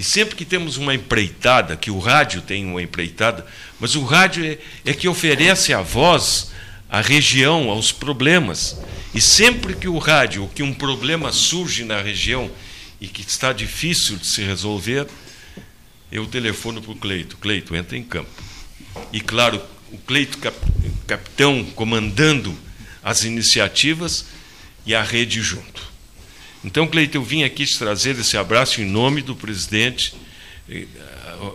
E sempre que temos uma empreitada, que o rádio tem uma empreitada, mas o rádio é, é que oferece a voz à região, aos problemas. E sempre que o rádio, ou que um problema surge na região e que está difícil de se resolver, eu telefono para o Cleito. Cleito, entra em campo. E claro, o Cleito capitão comandando as iniciativas e a rede junto. Então, Cleiton, eu vim aqui te trazer esse abraço em nome do presidente eh,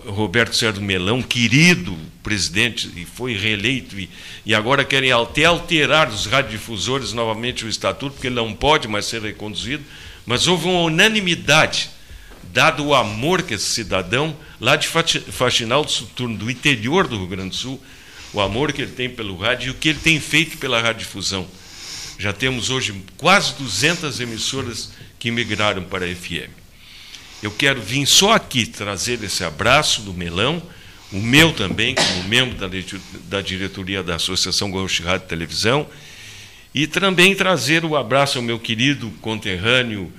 Roberto Sérgio Melão, querido presidente, e foi reeleito, e, agora querem até alterar os radiodifusores novamente o estatuto, porque ele não pode mais ser reconduzido, mas houve uma unanimidade, dado o amor que esse cidadão, lá de Faxinal do do interior do Rio Grande do Sul, o amor que ele tem pelo rádio e o que ele tem feito pela radiodifusão. Já temos hoje quase 200 emissoras que migraram para a FM. Eu quero vir só aqui trazer esse abraço do Melão, o meu também, como membro da, da diretoria da Associação Gaúcho Rádio e Televisão, e também trazer o abraço ao meu querido conterrâneo,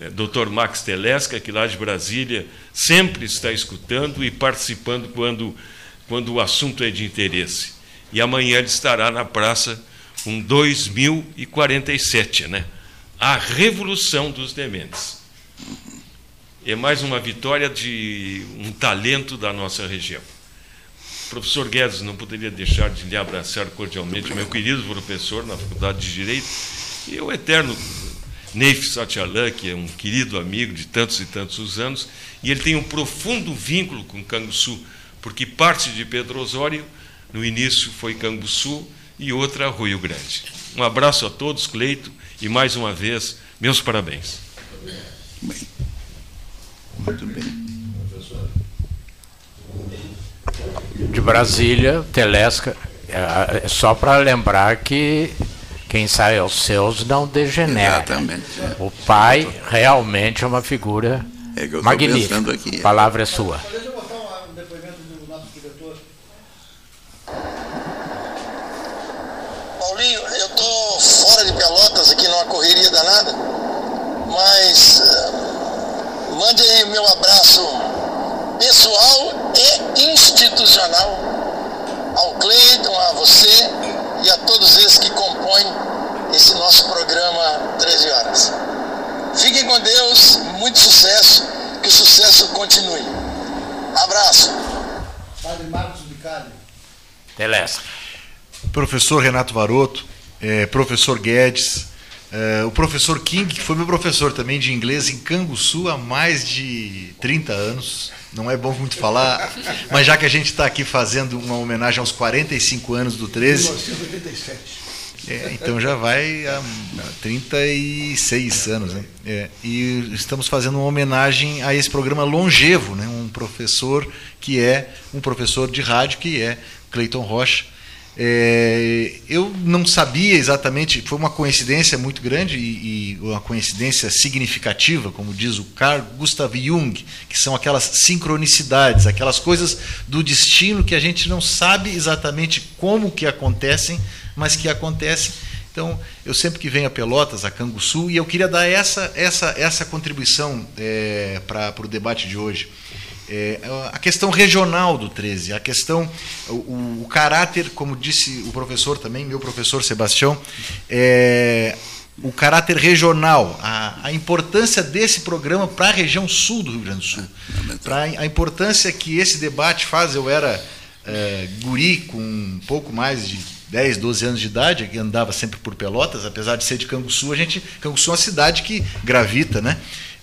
eh, Dr. Max Telesca, que lá de Brasília sempre está escutando e participando quando, quando o assunto é de interesse. E amanhã ele estará na praça com 2047, né? A revolução dos dementes. É mais uma vitória de um talento da nossa região. Professor Guedes, não poderia deixar de lhe abraçar cordialmente, meu querido professor na Faculdade de Direito, e o eterno Neif Satyalan, que é um querido amigo de tantos e tantos anos, e ele tem um profundo vínculo com Canguçu, porque parte de Pedro Osório, no início foi Canguçu e outra Rio Grande. Um abraço a todos, Cleito, e mais uma vez, meus parabéns. Bem. Muito bem. De Brasília, Telesca, é, é só para lembrar que quem sai aos seus não degenera. Exatamente. É. O pai realmente é uma figura é magnífica. A palavra é sua. Paulinho, eu tô fora de Pelotas aqui numa correria danada, mas uh, mande aí o meu abraço pessoal e institucional ao Cleiton, a você e a todos esses que compõem esse nosso programa 13 horas. Fiquem com Deus, muito sucesso, que o sucesso continue. Abraço. Padre Marcos Bicalho. Telesca. Professor Renato Varoto, é, professor Guedes, é, o professor King, que foi meu professor também de inglês em Canguçu há mais de 30 anos. Não é bom muito falar, mas já que a gente está aqui fazendo uma homenagem aos 45 anos do 13. 1987. É, então já vai há 36 anos, né? É, e estamos fazendo uma homenagem a esse programa longevo, né? Um professor que é um professor de rádio que é Cleiton Rocha, é, eu não sabia exatamente, foi uma coincidência muito grande e, e, uma coincidência significativa, como diz o Carl Gustav Jung, que são aquelas sincronicidades, aquelas coisas do destino que a gente não sabe exatamente como que acontecem, mas que acontecem. Então, eu sempre que venho a Pelotas, a Canguçu, e eu queria dar essa, essa, essa contribuição é, para o debate de hoje. É, a questão regional do 13, a questão, o, o, caráter, como disse o professor também, meu professor Sebastião, é, o caráter regional, a, a importância desse programa para a região sul do Rio Grande do Sul, para a importância que esse debate faz. Eu era é, guri com um pouco mais de 10, 12 anos de idade, que andava sempre por Pelotas, apesar de ser de Canguçu, a gente, Canguçu é uma cidade que gravita, né?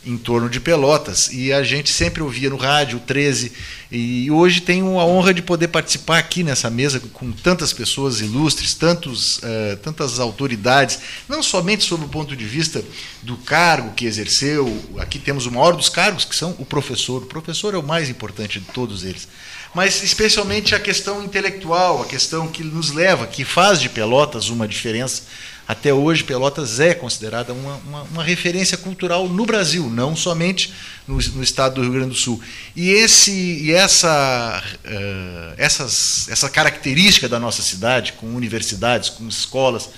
Em torno de Pelotas. E a gente sempre ouvia no rádio 13. E hoje tenho a honra de poder participar aqui nessa mesa com tantas pessoas ilustres, tantos, uh, tantas autoridades, não somente sob o ponto de vista do cargo que exerceu. Aqui temos o maior dos cargos, que são o professor. O professor é o mais importante de todos eles. Mas especialmente a questão intelectual, a questão que nos leva, que faz de Pelotas uma diferença até hoje, Pelotas é considerada uma, uma, uma referência cultural no Brasil, não somente no, no, estado do Rio Grande do Sul. E, esse, e essa, uh, essas, essa característica da nossa cidade, com universidades, com escolas,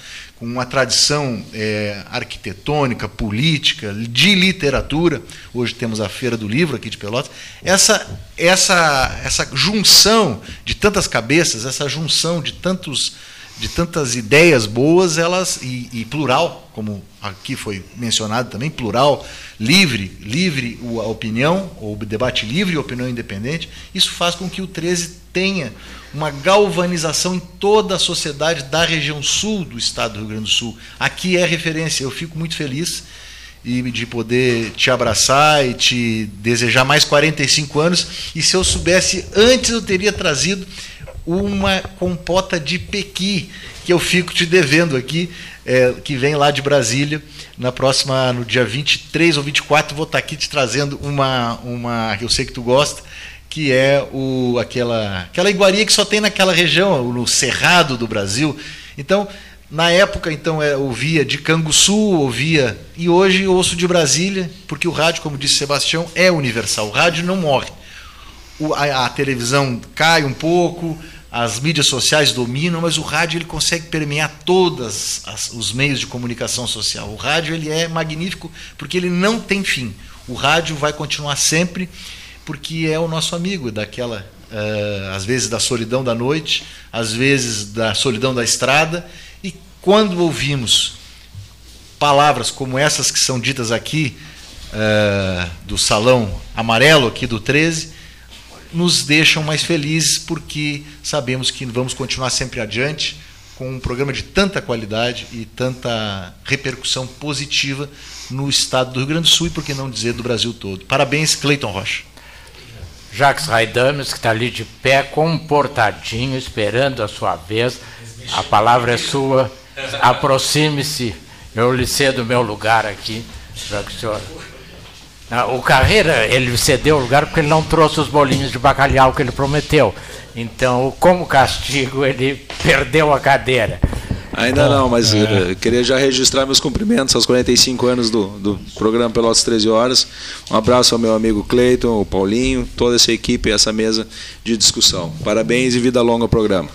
com uma tradição é, arquitetônica, política, de literatura. Hoje temos a Feira do Livro aqui de Pelotas. Essa, essa, essa junção de tantas cabeças, essa junção de tantos de tantas ideias boas, elas e, e, plural, como aqui foi mencionado também, plural, livre, livre a opinião, ou debate livre, opinião independente, isso faz com que o 13 tenha uma galvanização em toda a sociedade da região sul do estado do Rio Grande do Sul. Aqui é referência, eu fico muito feliz e de poder te abraçar e te desejar mais 45 anos. E se eu soubesse antes, eu teria trazido uma compota de pequi que eu fico te devendo aqui, é, que vem lá de Brasília. Na próxima, no dia 23 ou 24, vou estar aqui te trazendo uma, uma que eu sei que tu gosta, que é o, aquela, aquela iguaria que só tem naquela região, no Cerrado do Brasil. Então, na época, então, é, ouvia de Canguçu, ouvia, e hoje ouço de Brasília, porque o rádio, como disse Sebastião, é universal. O rádio não morre. O, a, a, televisão cai um pouco, as mídias sociais dominam, mas o rádio ele consegue permear todos os meios de comunicação social. O rádio ele é magnífico porque ele não tem fim. O rádio vai continuar sempre porque é o nosso amigo daquela, uh, às vezes da solidão da noite, às vezes da solidão da estrada. E quando ouvimos palavras como essas que são ditas aqui uh, do salão amarelo aqui do 13 nos deixam mais felizes porque sabemos que vamos continuar sempre adiante com um programa de tanta qualidade e tanta repercussão positiva no estado do Rio Grande do Sul e, por que não dizer, do Brasil todo. Parabéns, Cleiton Rocha. Jacques Raidames, que está ali de pé, comportadinho, esperando a sua vez. A palavra é sua. Aproxime-se. Eu lhe cedo o meu lugar aqui, já que o senhor o Carreira, ele cedeu o lugar porque ele não trouxe os bolinhos de bacalhau que ele prometeu. Então, como castigo, ele perdeu a cadeira. Ainda não, mas é. queria já registrar meus cumprimentos aos 45 anos do, do programa Pelotas 13 Horas. Um abraço ao meu amigo Cleiton, o Paulinho, toda essa equipe e essa mesa de discussão. Parabéns e vida longa ao programa.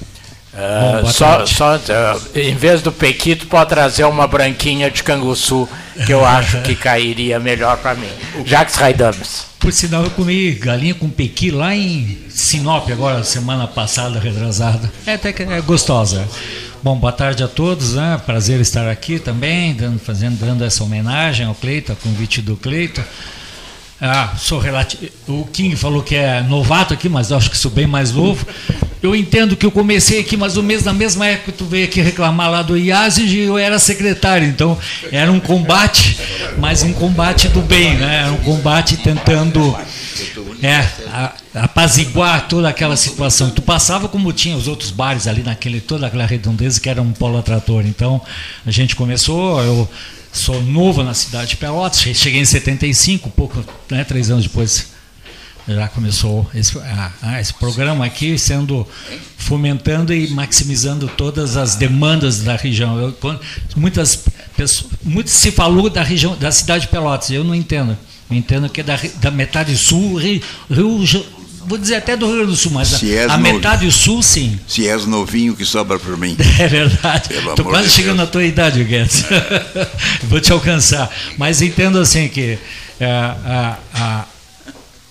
Uh, Bom, só, só uh, em vez do Pequito, pode trazer uma branquinha de canguçu, que eu acho que cairia melhor para mim. Jacques Raidames. Por sinal, eu comi galinha com pequi lá em Sinop, agora, semana passada, retrasada. É até que é gostosa. Bom, boa tarde a todos, né? prazer estar aqui também, dando, fazendo, dando essa homenagem ao Cleito, a convite do Cleito. Ah, sou relativo. O King falou que é novato aqui, mas eu acho que sou bem mais novo. Eu entendo que eu comecei aqui mais ou menos na mesma época que tu veio aqui reclamar lá do IASIG e eu era secretário. Então era um combate, mas um combate do bem, né? Era um combate tentando é, apaziguar toda aquela situação. Tu passava como tinha os outros bares ali naquele toda aquela redondeza que era um polo atrator. Então a gente começou, eu sou novo na cidade de Pelotas, cheguei em 75, pouco, né, três anos depois já começou esse, ah, ah, esse programa aqui sendo fomentando e maximizando todas as demandas da região. Eu, muitas pessoas, muito se falou da região da cidade de Pelotas, eu não entendo. Eu entendo que é da, da metade sul, Rio, Rio vou dizer até do Rio Grande do Sul, mas a, metade sul, sim. Se és novinho que sobra por mim. É verdade. Estou quase de chegando Deus. na tua idade, Guedes. vou te alcançar. Mas entendo assim que é, a, a,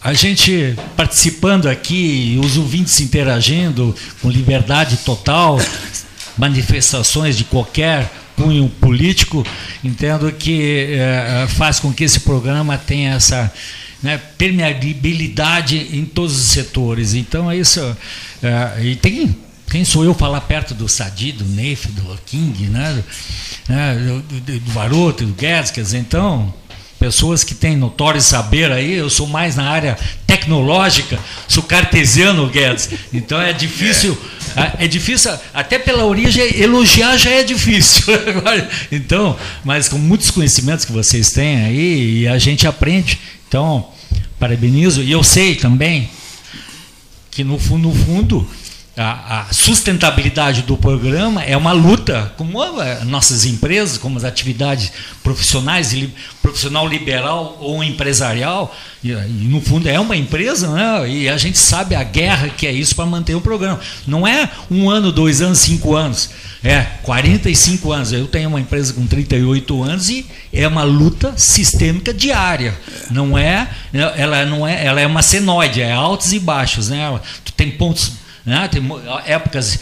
a gente participando aqui, os ouvintes interagindo com liberdade total, manifestações de qualquer cunho político, entendo que é, faz com que esse programa tenha essa né, permeabilidade em todos os setores. Então é isso. É, e tem quem sou eu falar perto do Sadi, do Neif, do King, né, né do, do, do Varoto, do Guedes, quer dizer, então pessoas que têm notório saber aí, eu sou mais na área tecnológica, sou cartesiano, Guedes. Então é difícil, é, é difícil, até pela origem, elogiar já é difícil. então, mas com muitos conhecimentos que vocês têm aí, e a gente aprende. Então, parabenizo. E eu sei também que, no fundo, no fundo a, a, sustentabilidade do programa é uma luta, como nossas empresas, como as atividades profissionais, profissional liberal ou empresarial, e, e, no fundo é uma empresa, né? e a gente sabe a guerra que é isso para manter o programa. Não é um ano, dois anos, cinco anos, é 45 anos. Eu tenho uma empresa com 38 anos e é uma luta sistêmica diária. Não é, ela não é, ela é uma senoide, é altos e baixos, né? Tu tem pontos né? Tem épocas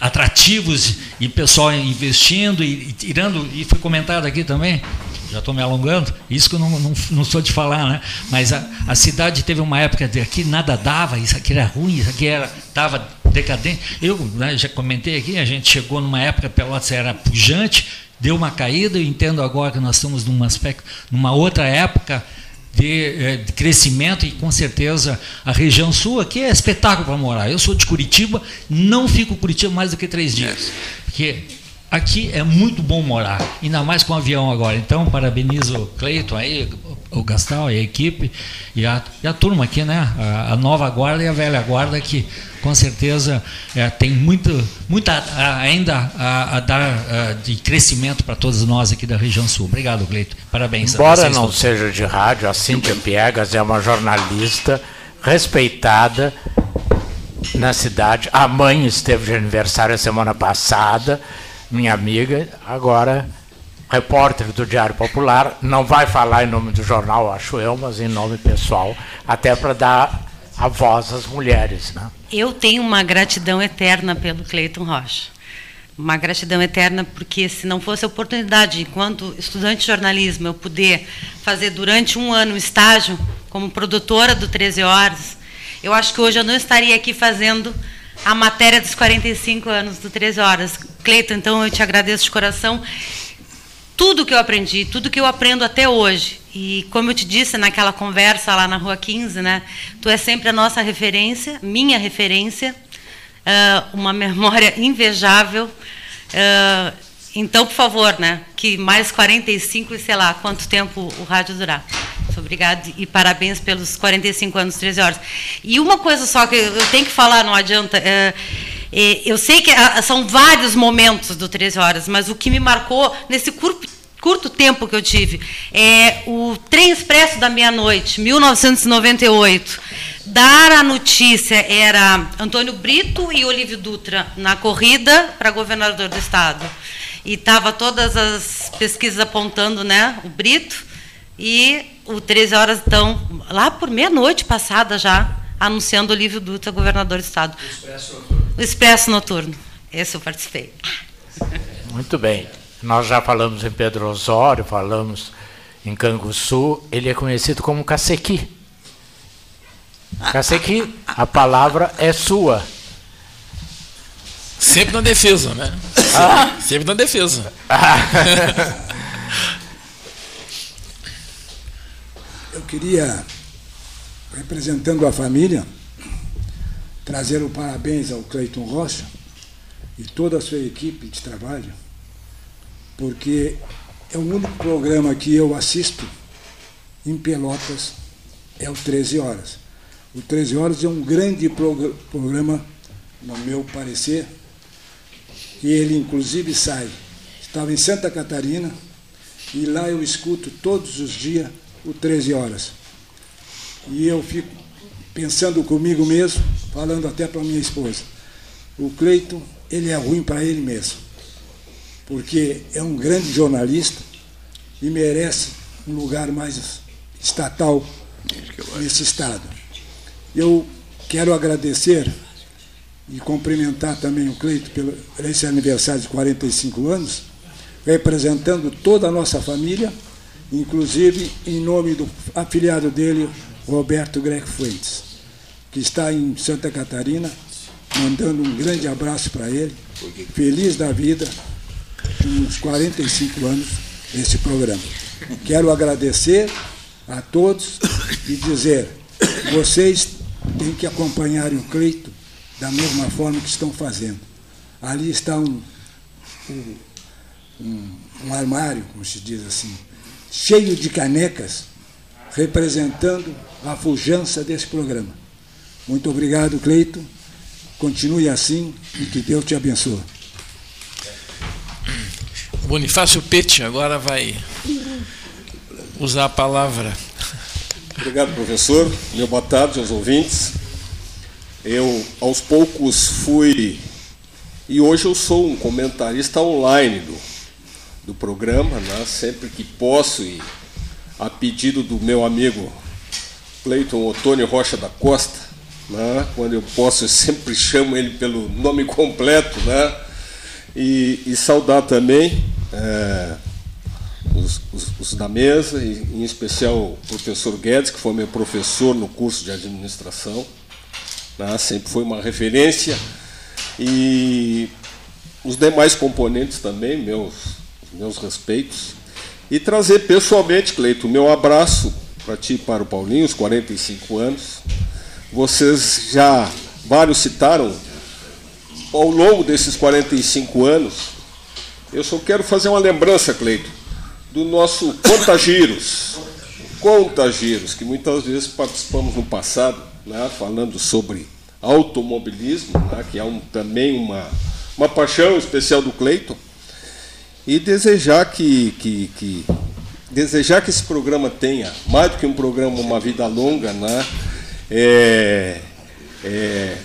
atrativos e pessoal investindo e, e tirando, e foi comentado aqui também, já estou me alongando, isso que eu não, não, não, sou de falar, né? mas a, a cidade teve uma época de aqui nada dava, isso aqui era ruim, isso aqui era estava decadente. Eu né, já comentei aqui, a gente chegou numa época, Pelotas era pujante, deu uma caída. Eu entendo agora que nós estamos num aspecto, numa outra época de, de, crescimento e com certeza a região sul aqui é espetáculo para morar. Eu sou de Curitiba, não fico em Curitiba mais do que três dias, porque aqui é muito bom morar, ainda mais com o avião agora. Então, parabenizo o Cleiton aí, o Gastal e a equipe e a, e a turma aqui, né? A, a, nova guarda e a velha guarda que com certeza é, tem muito, muita ainda a, a dar de crescimento para todos nós aqui da região sul. Obrigado, Cleiton. Parabéns. Embora não todos. seja de rádio, a Cíntia Piegas é uma jornalista respeitada na cidade. A mãe esteve de aniversário a semana passada minha amiga, agora repórter do Diário Popular, não vai falar em nome do jornal, acho eu, mas em nome pessoal, até para dar a voz às mulheres. Né? Eu tenho uma gratidão eterna pelo Cleiton Rocha. Uma gratidão eterna, porque se não fosse a oportunidade, enquanto estudante de jornalismo, eu poder fazer durante um ano estágio como produtora do 13 Horas, eu acho que hoje eu não estaria aqui fazendo a matéria dos 45 anos do 13 Horas. Cleiton, então eu te agradeço de coração tudo que eu aprendi, tudo que eu aprendo até hoje. E como eu te disse naquela conversa lá na Rua 15, né, tu é sempre a nossa referência, minha referência, uh, uma memória invejável. Então, por favor, né, que mais 45 e sei lá quanto tempo o rádio durar. Muito obrigada e parabéns pelos 45 anos, 13 horas. E uma coisa só que eu tenho que falar, não adianta. É, é, eu sei que ah, são vários momentos do 13 horas, mas o que me marcou nesse curto, curto tempo que eu tive é o trem expresso da meia-noite, 1998. Dar a notícia era Antônio Brito e Olívio Dutra na corrida para governador do estado. E estava todas as pesquisas apontando, né, o Brito e o 13 horas estão lá por meia-noite passada já, anunciando o Olívio Dutra, governador do estado. O Expresso Noturno. O Expresso Noturno. Esse eu participei. Muito bem. Nós já falamos em Pedro Osório, falamos em Canguçu. Ele é conhecido como Cacequi. Cacequi, a palavra é sua. Sempre na defesa, né? Ah. Sempre na defesa. Eu queria, representando a família, trazer o parabéns ao Cleiton Rocha e toda a sua equipe de trabalho, porque é o único programa que eu assisto em Pelotas, é o 13 Horas. O 13 Horas é um grande programa, no meu parecer, e ele inclusive sai. Estava em Santa Catarina e lá eu escuto todos os dias o 13 horas. E eu fico pensando comigo mesmo, falando até para minha esposa. O Cleiton, ele é ruim para ele mesmo. Porque é um grande jornalista e merece um lugar mais estatal nesse estado. Eu quero agradecer e cumprimentar também o Cleito pelo esse aniversário de 45 anos, representando toda a nossa família inclusive em nome do afiliado dele, Roberto Greco Fuentes, que está em Santa Catarina, mandando um grande abraço para ele, feliz da vida, uns 45 anos desse programa. Quero agradecer a todos e dizer, vocês têm que acompanhar o Cleito da mesma forma que estão fazendo. Ali está um, um, um armário, como se diz assim, cheio de canecas, representando a fujança desse programa. Muito obrigado, Cleito. Continue assim e que Deus te abençoe. Bonifácio Pete agora vai usar a palavra. Obrigado, professor. Meu boa tarde aos ouvintes. Eu, aos poucos, fui. E hoje eu sou um comentarista online do do programa, né? sempre que posso, e a pedido do meu amigo Cleiton Otônio Rocha da Costa, né? quando eu posso, eu sempre chamo ele pelo nome completo, né? e, e saudar também é, os, os, os, da mesa, e, em especial o professor Guedes, que foi meu professor no curso de administração, né? sempre foi uma referência, e os demais componentes também, meus meus respeitos, e trazer pessoalmente, Cleito, meu abraço para ti e para o Paulinho, os 45 anos. Vocês já, vários citaram, ao longo desses 45 anos, eu só quero fazer uma lembrança, Cleito, do nosso Contagiros. Contagiros, que muitas vezes participamos no passado, né, falando sobre automobilismo, né, que é um, também uma, uma paixão especial do Cleiton, e desejar que, que, que, desejar que esse programa tenha, mais do que um programa, uma vida longa, né, é, é,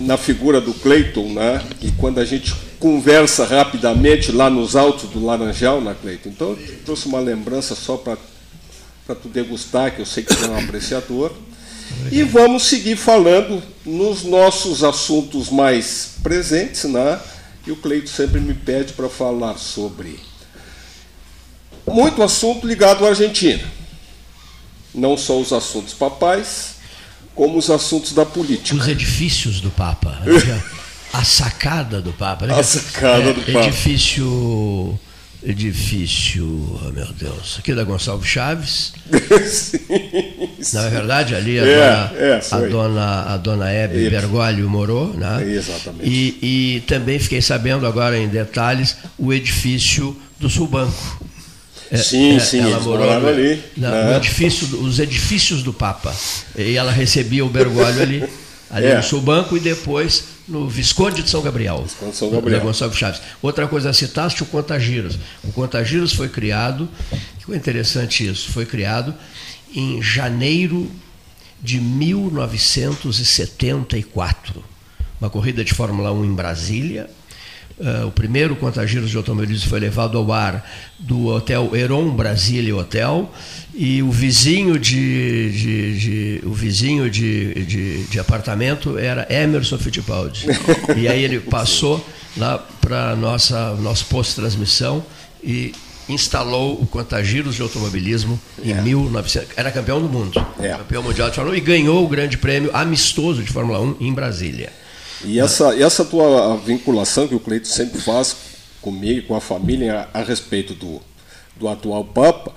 na figura do Cleiton, né, e quando a gente conversa rapidamente lá nos altos do Laranjal, né, Cleiton? Então, eu trouxe uma lembrança só para tu degustar, que eu sei que você é um apreciador. E vamos seguir falando nos nossos assuntos mais presentes, né? E o Cleito sempre me pede para falar sobre muito assunto ligado à Argentina. Não só os assuntos papais, como os assuntos da política. Os edifícios do Papa. A sacada do Papa. Né? A sacada é, do Papa. Edifício edifício, oh meu Deus, aqui da Gonçalves Chaves. sim, sim. Na verdade, ali a, é, dona, é, a dona, a dona Hebe Bergoglio morou, né? Exatamente. E, e também fiquei sabendo agora em detalhes o edifício do Subanco. É, sim, é, sim, ela morou moraram ali. Na, né? no edifício, os edifícios do Papa. E ela recebia o Bergoglio ali, ali É. no Subanco e depois no Visconde de São Gabriel. Visconde de São Gabriel. Da Gonçalves Chaves. Outra coisa, citaste o Contagiros. O Contagiros foi criado, que foi interessante isso, foi criado em janeiro de 1974. Uma corrida de Fórmula 1 em Brasília. Uh, o primeiro Contagiros de automobilismo foi levado ao ar do hotel Heron Brasília Hotel e o vizinho de, de, de- o vizinho de, de, de apartamento era Emerson Fittipaldi. E aí ele passou lá para nossa nosso posto de transmissão e instalou o Contagiros de automobilismo em 1900 era campeão do mundo. Campeão mundial de Fórmula 1 e ganhou o grande prêmio amistoso de Fórmula 1 em Brasília E essa, essa tua vinculação que o Cleito sempre faz comigo com a família a, a respeito do, do atual Papa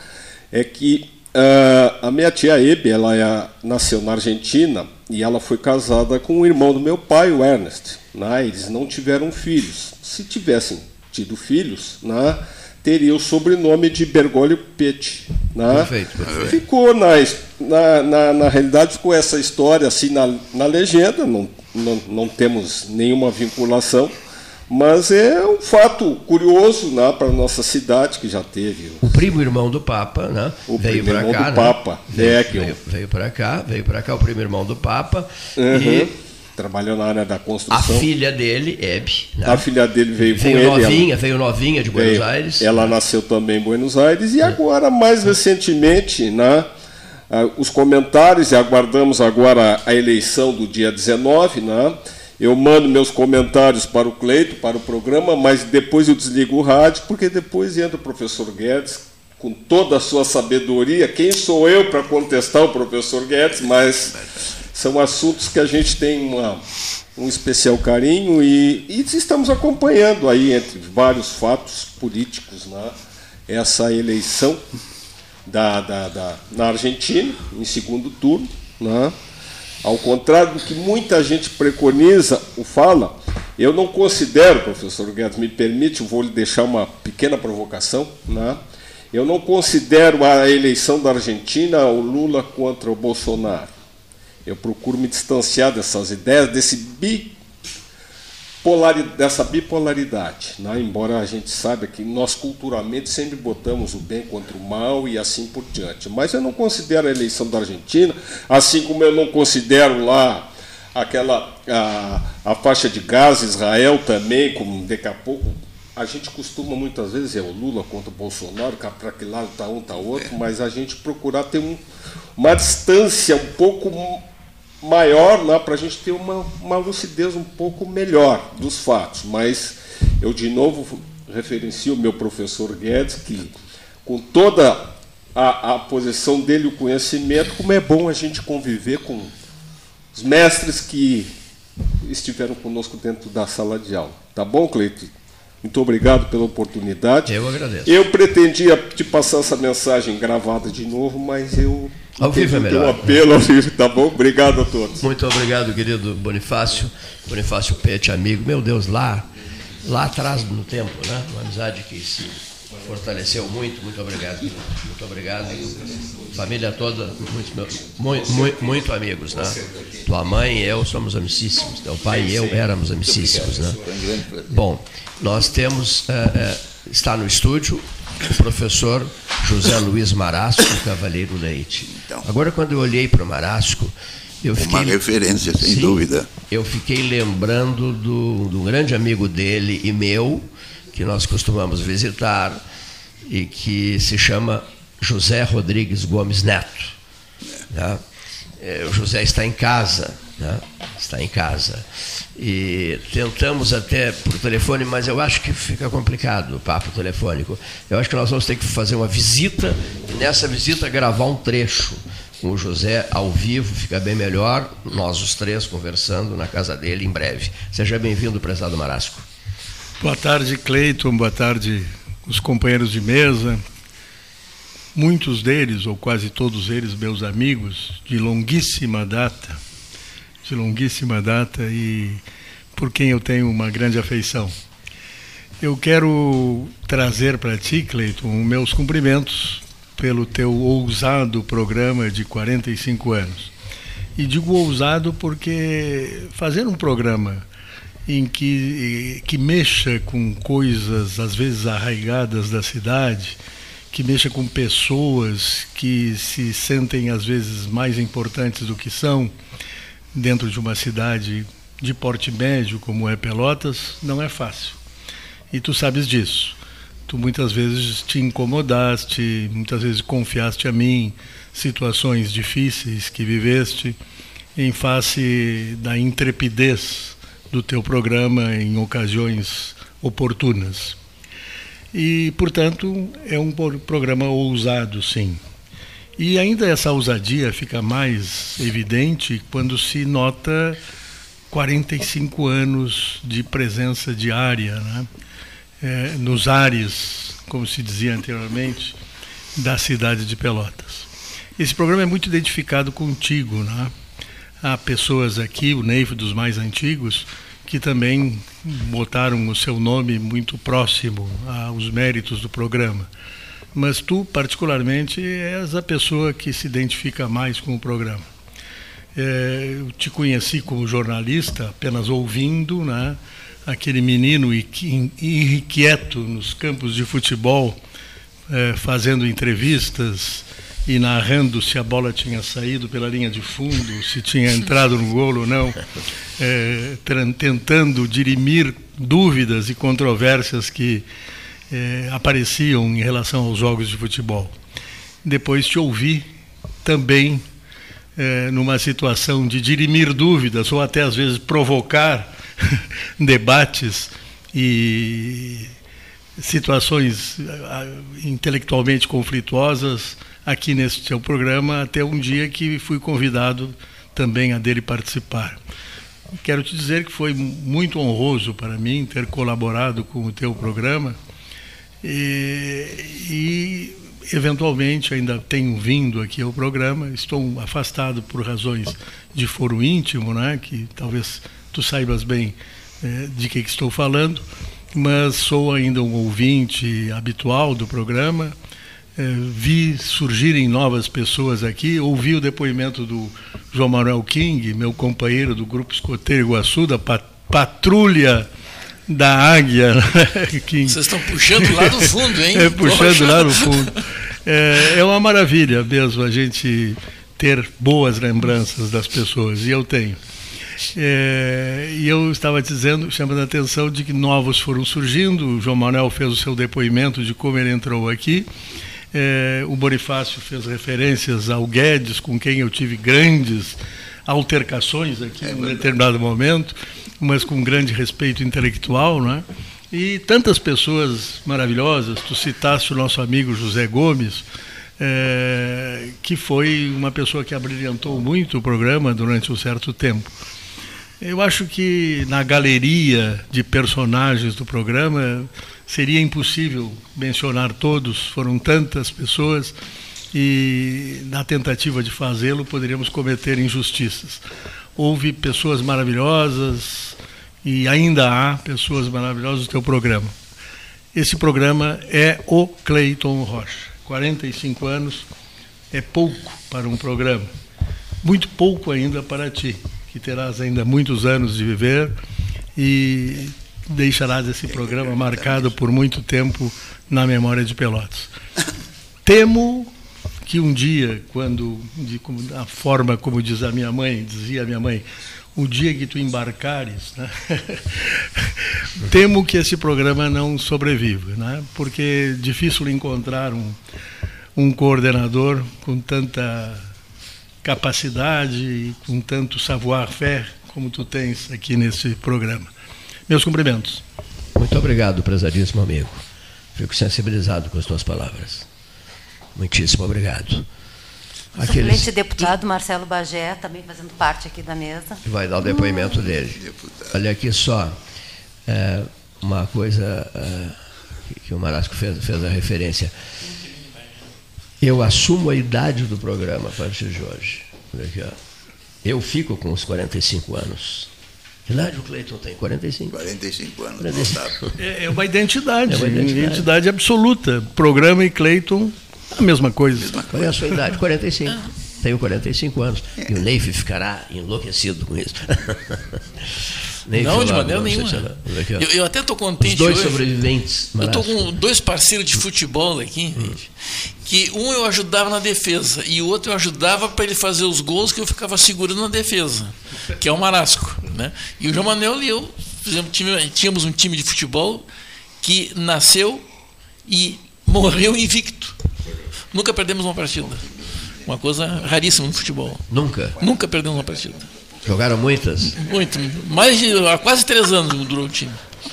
é que ah, a minha tia Hebe, ela é- nasceu na Argentina e ela foi casada com o irmão do meu pai, o Ernest. Né? Eles não tiveram filhos. Se tivessem tido filhos, né, teria o sobrenome de Bergoglio Pete. Né? Perfeito, perfeito. Ficou na, na, na, na realidade ficou essa história assim na, na legenda, não, não, não temos nenhuma vinculação, mas é um fato curioso né, para a nossa cidade que já teve. O primo irmão do Papa, né? O veio primo irmão cá, do né? Papa, veio, é, que veio, veio para cá, veio para cá o primo irmão do Papa Uhum. e Trabalhou na área da a construção. filha dele, Hebe, né? A filha dele veio, veio com ele. novinha, ela- veio novinha de Buenos veio- Aires. Ela nasceu também em Buenos Aires e agora, mais recentemente, né, os comentários, e aguardamos agora a eleição do dia 19, né, eu mando meus comentários para o Cleito, para o programa, mas depois eu desligo o rádio, porque depois entra o professor Guedes, com toda a sua sabedoria. Quem sou eu para contestar o professor Guedes? Mas são assuntos que a gente tem uma, um especial carinho e, e estamos acompanhando aí, entre vários fatos políticos, né, essa eleição da, da, da, na Argentina, em segundo turno. Né? Ao contrário do que muita gente preconiza ou fala, eu não considero, professor Guedes, me permite, vou lhe deixar uma pequena provocação, né? eu não considero a eleição da Argentina o Lula contra o Bolsonaro. Eu procuro me distanciar dessas ideias, desse bi dessa bipolaridade, né? embora a gente saiba que nós culturalmente sempre botamos o bem contra o mal e assim por diante. Mas eu não considero a eleição da Argentina, assim como eu não considero lá aquela a, a faixa de Gaza, Israel também, como daqui a pouco a gente costuma muitas vezes é o Lula contra o Bolsonaro, para que lado está um, está outro, mas a gente procurar ter um, uma distância um pouco maior né, para a gente ter uma, uma lucidez um pouco melhor dos fatos. Mas eu, de novo, referencio o meu professor Guedes, que com toda a, a posição dele, o conhecimento, como é bom a gente conviver com os mestres que estiveram conosco dentro da sala de aula. Tá bom, Cleito? Muito obrigado pela oportunidade. Eu agradeço. Eu pretendia te passar essa mensagem gravada de novo, mas eu. Ao vivo é melhor. Um apelo ao vivo, tá bom? Obrigado a todos. Muito obrigado, querido Bonifácio. Bonifácio Pete, amigo. Meu Deus, lá, lá atrás no tempo, né? Uma amizade que se fortaleceu muito. Muito obrigado. Muito obrigado. Família toda, muito, muito, muito, muito amigos, né? Tua mãe e eu somos amicíssimos. Teu pai e eu éramos amicíssimos, né? Bom, nós temos, é, é, está no estúdio o professor José Luiz Marasco Cavalheiro Leite. Agora, quando eu olhei para o Marasco, eu fiquei, Uma referência, sem sim, dúvida. Eu fiquei lembrando do, do grande amigo dele e meu, que nós costumamos visitar, e que se chama José Rodrigues Gomes Neto. Né? O José está em casa, né? está em casa. E tentamos até por telefone, mas eu acho que fica complicado o papo telefônico. Eu acho que nós vamos ter que fazer uma visita e nessa visita gravar um trecho com o José ao vivo, fica bem melhor, nós os três conversando na casa dele em breve. Seja bem-vindo, prezado Marasco. Boa tarde, Cleiton, boa tarde, os companheiros de mesa. Muitos deles, ou quase todos eles, meus amigos, de longuíssima data, de longuíssima data e por quem eu tenho uma grande afeição. Eu quero trazer para ti, Cleiton, meus cumprimentos pelo teu ousado programa de 45 anos. E digo ousado porque fazer um programa em que, que mexa com coisas às vezes arraigadas da cidade, que mexa com pessoas que se sentem às vezes mais importantes do que são, dentro de uma cidade de porte médio como é Pelotas, não é fácil. E tu sabes disso. Tu muitas vezes te incomodaste, muitas vezes confiaste a mim situações difíceis que viveste em face da intrepidez do teu programa em ocasiões oportunas. E, portanto, é um programa ousado, sim. E ainda essa ousadia fica mais evidente quando se nota 45 anos de presença diária né? É, nos ares, como se dizia anteriormente, da cidade de Pelotas. Esse programa é muito identificado contigo. Né? Há pessoas aqui, o Neif dos mais antigos, que também botaram o seu nome muito próximo aos méritos do programa mas tu, particularmente, és a pessoa que se identifica mais com o programa. É, eu te conheci como jornalista, apenas ouvindo, né? aquele menino irrequieto nos campos de futebol, é, fazendo entrevistas e narrando se a bola tinha saído pela linha de fundo, se tinha entrado no gol ou não, é, tentando dirimir dúvidas e controvérsias que é, apareciam em relação aos jogos de futebol. Depois te ouvi também é, numa situação de dirimir dúvidas ou até às vezes provocar debates e situações intelectualmente conflituosas aqui nesse seu programa até um dia que fui convidado também a dele participar. Quero te dizer que foi muito honroso para mim ter colaborado com o teu programa e, e, eventualmente ainda tenho vindo aqui ao programa. Estou afastado por razões de foro íntimo, né? Que talvez tu saibas bem é, de que, que estou falando, mas sou ainda um ouvinte habitual do programa. É, vi surgirem novas pessoas aqui, ouvi o depoimento do João Manuel King, meu companheiro do Grupo Escoteiro Iguaçu, da Patrulha da águia. Né? Que... Vocês estão puxando lá do fundo, hein? É, puxando lá no fundo. É, é uma maravilha mesmo a gente ter boas lembranças das pessoas, e eu tenho. É, e eu estava dizendo, chamando a atenção de que novos foram surgindo. O João Manuel fez o seu depoimento de como ele entrou aqui. É, o Bonifácio fez referências ao Guedes, com quem eu tive grandes altercações aqui é em determinado momento mas com grande respeito intelectual, não é? E tantas pessoas maravilhosas, tu citaste o nosso amigo José Gomes, é, que foi uma pessoa que abrilhantou muito o programa durante um certo tempo. Eu acho que na galeria de personagens do programa seria impossível mencionar todos, foram tantas pessoas e na tentativa de fazê-lo poderíamos cometer injustiças. Houve pessoas maravilhosas e ainda há pessoas maravilhosas no teu programa. Esse programa é o Cleiton Rocha. 45 anos é pouco para um programa, muito pouco ainda para ti, que terás ainda muitos anos de viver e deixarás esse programa marcado por muito tempo na memória de Pelotas. Temo que um dia, quando, de, a forma como diz a minha mãe, dizia a minha mãe, o dia que tu embarcares, né? temo que esse programa não sobreviva, né? porque é difícil encontrar um, um coordenador com tanta capacidade e com tanto savoir-faire como tu tens aqui nesse programa. Meus cumprimentos. Muito obrigado, prezadíssimo amigo. Fico sensibilizado com as tuas palavras. Muitíssimo obrigado. O Aqueles... suplente deputado Marcelo Bagé, também fazendo parte aqui da mesa. Vai dar o depoimento dele. Olha aqui só, é, uma coisa é, que o Marasco fez, fez a referência. Eu assumo a idade do programa a partir de hoje. Aqui, Eu fico com os 45 anos. Que idade o Cleiton tem? 45? 45 anos. 45. É, é, uma identidade, é uma identidade. identidade absoluta. Programa e Cleiton a mesma coisa. Mesma Qual é a sua idade? 45. Ah. Tenho 45 anos. É. E o Neif ficará enlouquecido com isso. não, de maneira nenhuma. Eu, eu, até estou contente. Os dois hoje. sobreviventes. Eu estou com dois parceiros de futebol aqui, hum. que um eu ajudava na defesa e o outro eu ajudava para ele fazer os gols que eu ficava segurando na defesa, que é o Marasco. Né? E o João Manuel e eu fizemos, tínhamos um time de futebol que nasceu e morreu invicto. Nunca perdemos uma partida. Uma coisa raríssima no futebol. Nunca? Nunca perdemos uma partida. Jogaram muitas? Muito. Mais de há quase três anos durou o time.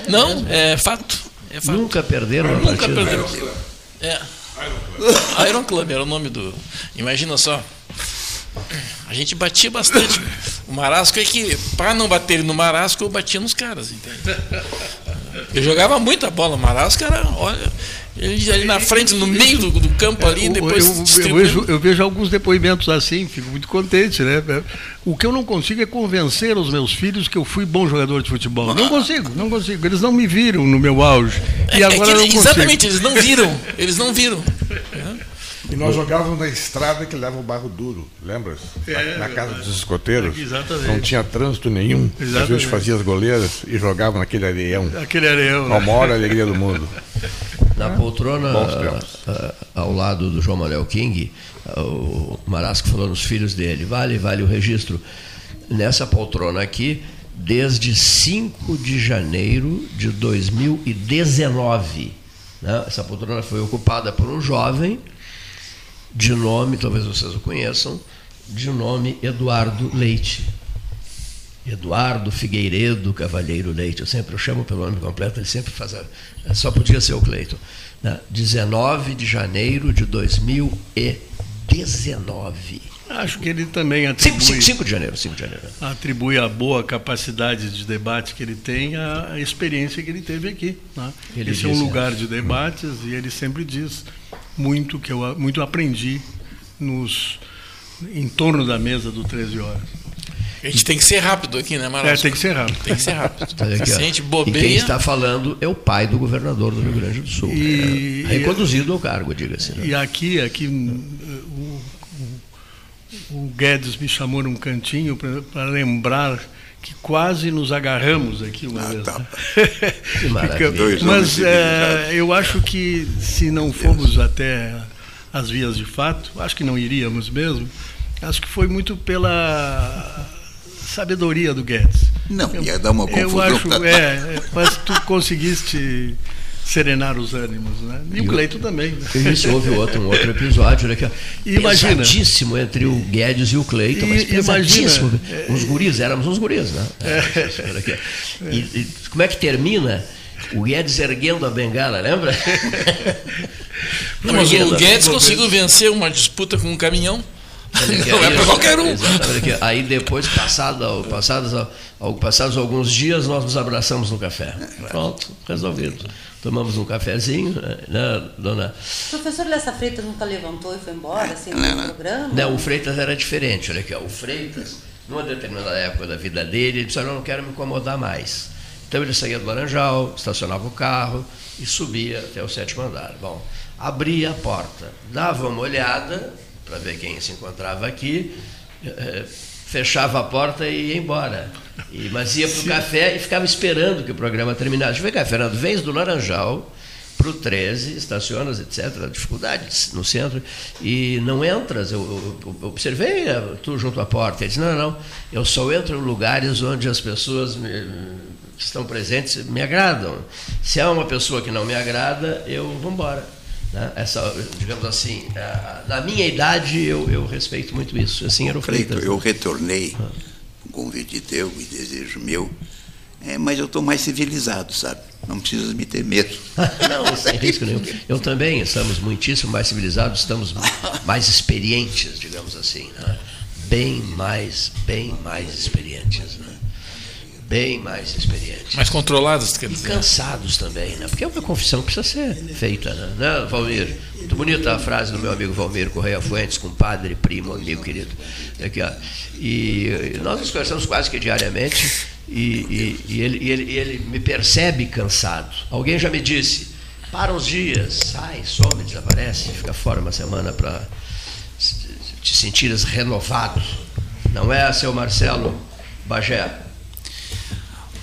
Não, é fato. É fato. Nunca perderam uma Nunca partida? Nunca perderam. É. Iron Club era o nome do. Imagina só. A gente batia bastante. O Marasco é que, para não bater no Marasco, eu batia nos caras, entende? Eu jogava muita bola. O Marasco era, olha, ele ali na frente, no meio do, do campo ali, depois. Eu, eu, vejo, eu, vejo, alguns depoimentos assim, fico muito contente, né? O que eu não consigo é convencer os meus filhos que eu fui bom jogador de futebol. Não consigo, não consigo. Eles não me viram no meu auge. E é, agora é que, não Exatamente, eles não viram. Eles não viram. E nós jogávamos na estrada que leva o barro duro, lembra? É, na, na, casa dos escoteiros. Exatamente. Não tinha trânsito nenhum. Exatamente. A gente fazia as goleiras e jogava naquele areião. Aquele areião. A maior alegria do mundo. Na poltrona, ao lado do João Manuel King, o Marasco falou nos filhos dele: vale, vale o registro. Nessa poltrona aqui, desde 5 de janeiro de 2019. Né? Essa poltrona foi ocupada por um jovem de nome, talvez vocês o conheçam, de nome Eduardo Leite. Eduardo Figueiredo Cavalheiro Leite. Eu sempre eu chamo pelo nome completo, ele sempre faz. A, só podia ser o Cleiton. Né? 19 de janeiro de 2019. Acho que ele também atribui. 5, 5 de janeiro, 5 de janeiro. Atribui a boa capacidade de debate que ele tem à experiência que ele teve aqui. Né? Ele Esse é um lugar de debates hum. e ele sempre diz muito que eu muito aprendi nos em torno da mesa do 13 horas. A gente tem que ser rápido aqui, né, Marcos? É, tem que ser rápido. Tem que ser rápido. Aqui, Se a gente bobeia... E quem está falando é o pai do governador do Rio Grande do Sul. E, é, reconduzido ao cargo, diga-se. Né? E aqui, aqui o, o, Guedes me chamou num cantinho para lembrar que quase nos agarramos aqui uma ah, vez. Tá. que maravilha. Mas é, eu acho que se não formos até as vias de fato, acho que não iríamos mesmo, acho que foi muito pela sabedoria do Guedes. Não, ia dar uma confusão. Eu acho, é, é, mas tu conseguiste serenar os ânimos, né? E, e o Cleito também. Né? Isso, houve outro, um outro episódio, né? Que, imagina, pesadíssimo entre o Guedes e o Cleito, mas pesadíssimo. Imagina, uns guris, éramos uns guris, né? É. E, e, como é que termina? O Guedes erguendo a bengala, lembra? Não, mas o Guedes conseguiu vencer uma disputa com um caminhão Não é para qualquer um. Aí depois, passado, passados, passados alguns dias, nós nos abraçamos no café. Pronto, resolvido. Tomamos um cafezinho, né, dona? O professor Lessa Freitas nunca levantou e foi embora, assim, no programa? Não, o Freitas era diferente. Olha aqui, ó, o Freitas, numa determinada época da vida dele, ele disse: Eu não quero me incomodar mais. Então ele saía do Laranjal, estacionava o carro e subia até o sétimo andar. Bom, abria a porta, dava uma olhada para ver quem se encontrava aqui, eh, fechava a porta e ia embora. E, mas ia para o café e ficava esperando que o programa terminasse. Vem cá, Fernando, vens do Laranjal para o 13, estacionas, etc., dificuldades no centro, e não entras. Eu, eu, eu observei eh, tu junto à porta. Ele disse: não, não, eu só entro em lugares onde as pessoas me, que estão presentes me agradam. Se há uma pessoa que não me agrada, eu vou embora. Né? Essa, digamos assim, na minha idade eu, eu respeito muito isso. Assim era o Freitas. Eu retornei, um convite teu e desejo meu, é, mas eu estou mais civilizado, sabe? Não precisa me ter medo. Não, sem risco nenhum. Eu também estamos muitíssimo mais civilizados, estamos mais experientes, digamos assim. Né? Bem mais, bem mais experientes. Né? Bem mais experientes. Mais controlados, quer dizer. E cansados também, né? Porque é uma confissão que precisa ser feita, né? né, Valmir? Muito bonita a frase do meu amigo Valmir Correia Fuentes, compadre, primo, amigo querido. Aqui, ó. E, nós nos conversamos quase que diariamente e, e, e ele, ele, ele me percebe cansado. Alguém já me disse, para uns dias, sai, some, desaparece, fica fora uma semana para te sentires renovado. Não é, seu Marcelo Bagé?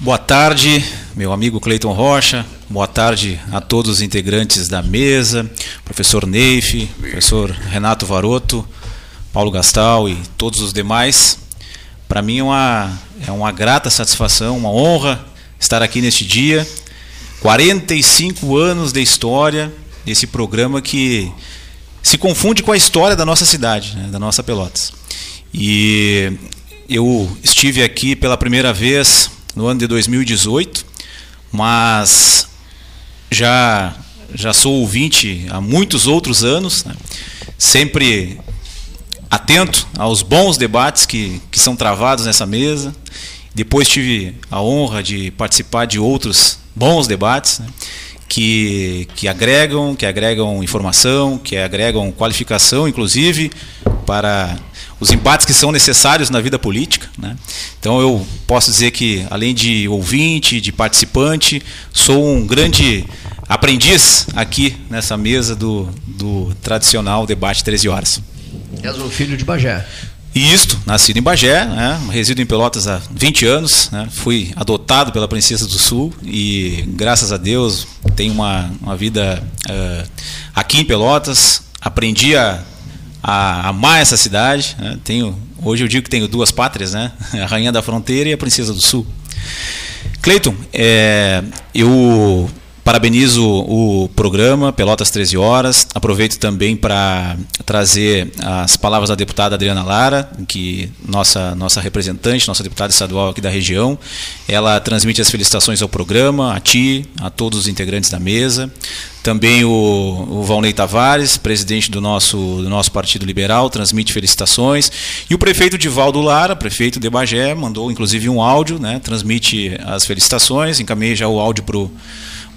Boa tarde, meu amigo Cleiton Rocha. Boa tarde a todos os integrantes da mesa, professor Neif, professor Renato Varoto, Paulo Gastal e todos os demais. Para mim é uma, é uma grata satisfação, uma honra estar aqui neste dia. 45 anos de história desse programa que se confunde com a história da nossa cidade, né, da nossa Pelotas. E eu estive aqui pela primeira vez no ano de 2018, mas já já sou ouvinte há muitos outros anos, né? sempre atento aos bons debates que, que são travados nessa mesa. Depois tive a honra de participar de outros bons debates né? que, que agregam, que agregam informação, que agregam qualificação, inclusive, para os embates que são necessários na vida política. Né? Então eu posso dizer que, além de ouvinte, de participante, sou um grande aprendiz aqui nessa mesa do, do tradicional debate 13 horas. És um filho de Bagé. Isto, nascido em Bagé, né, resido em Pelotas há 20 anos, né, fui adotado pela Princesa do Sul e, graças a Deus, tenho uma, uma vida uh, aqui em Pelotas. Aprendi a a amar essa cidade. Né? Tenho, hoje eu digo que tenho duas pátrias, né? a Rainha da Fronteira e a Princesa do Sul. Cleiton, é, eu Parabenizo o programa Pelotas 13 Horas. Aproveito também para trazer as palavras da deputada Adriana Lara, que nossa nossa representante, nossa deputada estadual aqui da região. Ela transmite as felicitações ao programa, a ti, a todos os integrantes da mesa. Também o, o Valnei Tavares, presidente do nosso, do nosso Partido Liberal, transmite felicitações. E o prefeito Divaldo Lara, prefeito de Bagé, mandou inclusive um áudio, né, transmite as felicitações. Encaminhei já o áudio para o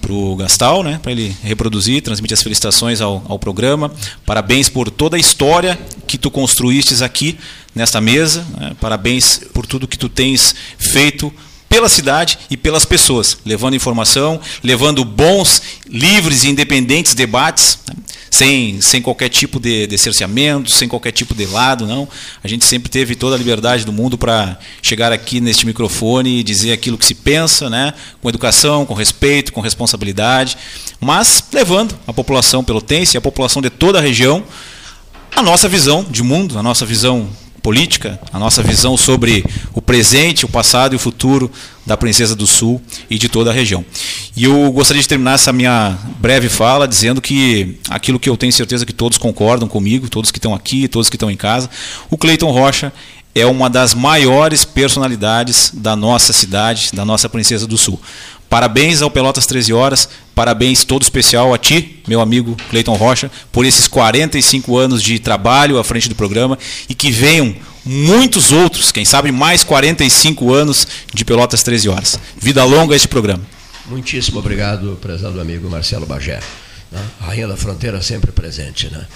para o Gastal, né, para ele reproduzir, transmitir as felicitações ao, ao programa. Parabéns por toda a história que tu construístes aqui nesta mesa. Né, parabéns por tudo que tu tens feito pela cidade e pelas pessoas, levando informação, levando bons, livres e independentes debates, né? Sem, sem qualquer tipo de, de cerceamento, sem qualquer tipo de lado, não. A gente sempre teve toda a liberdade do mundo para chegar aqui neste microfone e dizer aquilo que se pensa, né? com educação, com respeito, com responsabilidade, mas levando a população pelotense, a população de toda a região, a nossa visão de mundo, a nossa visão política, a nossa visão sobre o presente, o passado e o futuro da Princesa do Sul e de toda a região. E eu gostaria de terminar essa minha breve fala dizendo que aquilo que eu tenho certeza que todos concordam comigo, todos que estão aqui, todos que estão em casa, o Cleiton Rocha é uma das maiores personalidades da nossa cidade, da nossa Princesa do Sul. Parabéns ao Pelotas 13 Horas, parabéns todo especial a ti, meu amigo Cleiton Rocha, por esses 45 anos de trabalho à frente do programa e que venham muitos outros, quem sabe mais 45 anos de Pelotas 13 Horas. Vida longa a este programa. Muitíssimo obrigado, prezado amigo Marcelo Bagé. Né? Rainha da Fronteira sempre presente. Né?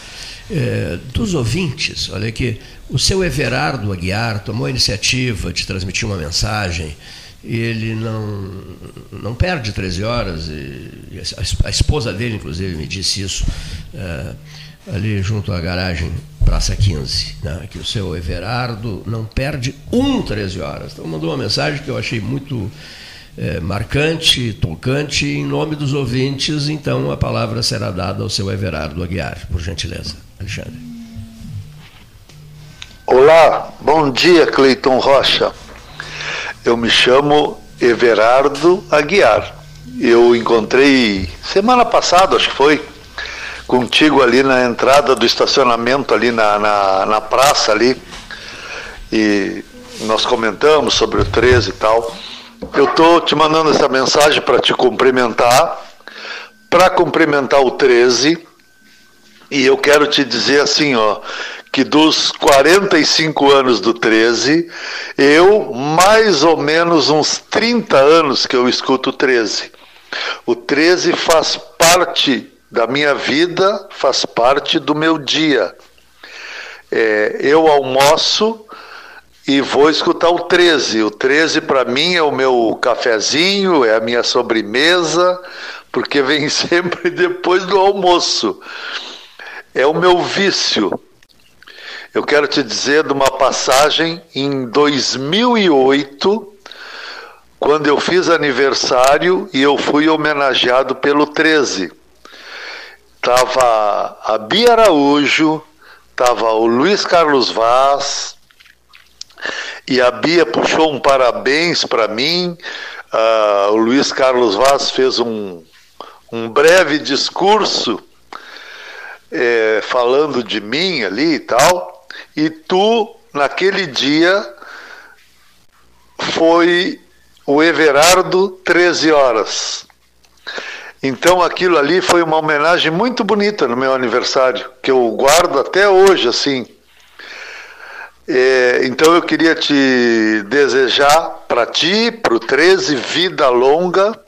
É, dos ouvintes, olha aqui, o seu Everardo Aguiar tomou a iniciativa de transmitir uma mensagem. Ele não, não perde 13 horas, e a, esposa dele, inclusive, me disse isso, é, ali junto à garagem Praça 15, né, que o seu Everardo não perde um 13 horas. Então mandou uma mensagem que eu achei muito é, marcante, tocante, em nome dos ouvintes, então a palavra será dada ao seu Everardo Aguiar, por gentileza. Alexandre. Olá, bom dia, Cleiton Rocha. Eu me chamo Everardo Aguiar. Eu encontrei semana passada, acho que foi, contigo ali na entrada do estacionamento, ali na, na, na praça ali. E nós comentamos sobre o 13 e tal. Eu estou te mandando essa mensagem para te cumprimentar, para cumprimentar o 13, e eu quero te dizer assim, ó, que dos 45 anos do 13, eu mais ou menos uns 30 anos que eu escuto o 13. O 13 faz parte da minha vida, faz parte do meu dia. É, eu almoço e vou escutar o 13. O 13 para mim é o meu cafezinho, é a minha sobremesa, porque vem sempre depois do almoço. É o meu vício. Eu quero te dizer de uma passagem em 2008, quando eu fiz aniversário e eu fui homenageado pelo 13. Tava a Bia Araújo, tava o Luiz Carlos Vaz, e a Bia puxou um parabéns para mim. Uh, o Luiz Carlos Vaz fez um, um breve discurso é, falando de mim ali e tal. E tu, naquele dia, foi o Everardo 13 horas. Então aquilo ali foi uma homenagem muito bonita no meu aniversário, que eu guardo até hoje assim. É, então eu queria te desejar para ti, para o 13, vida longa,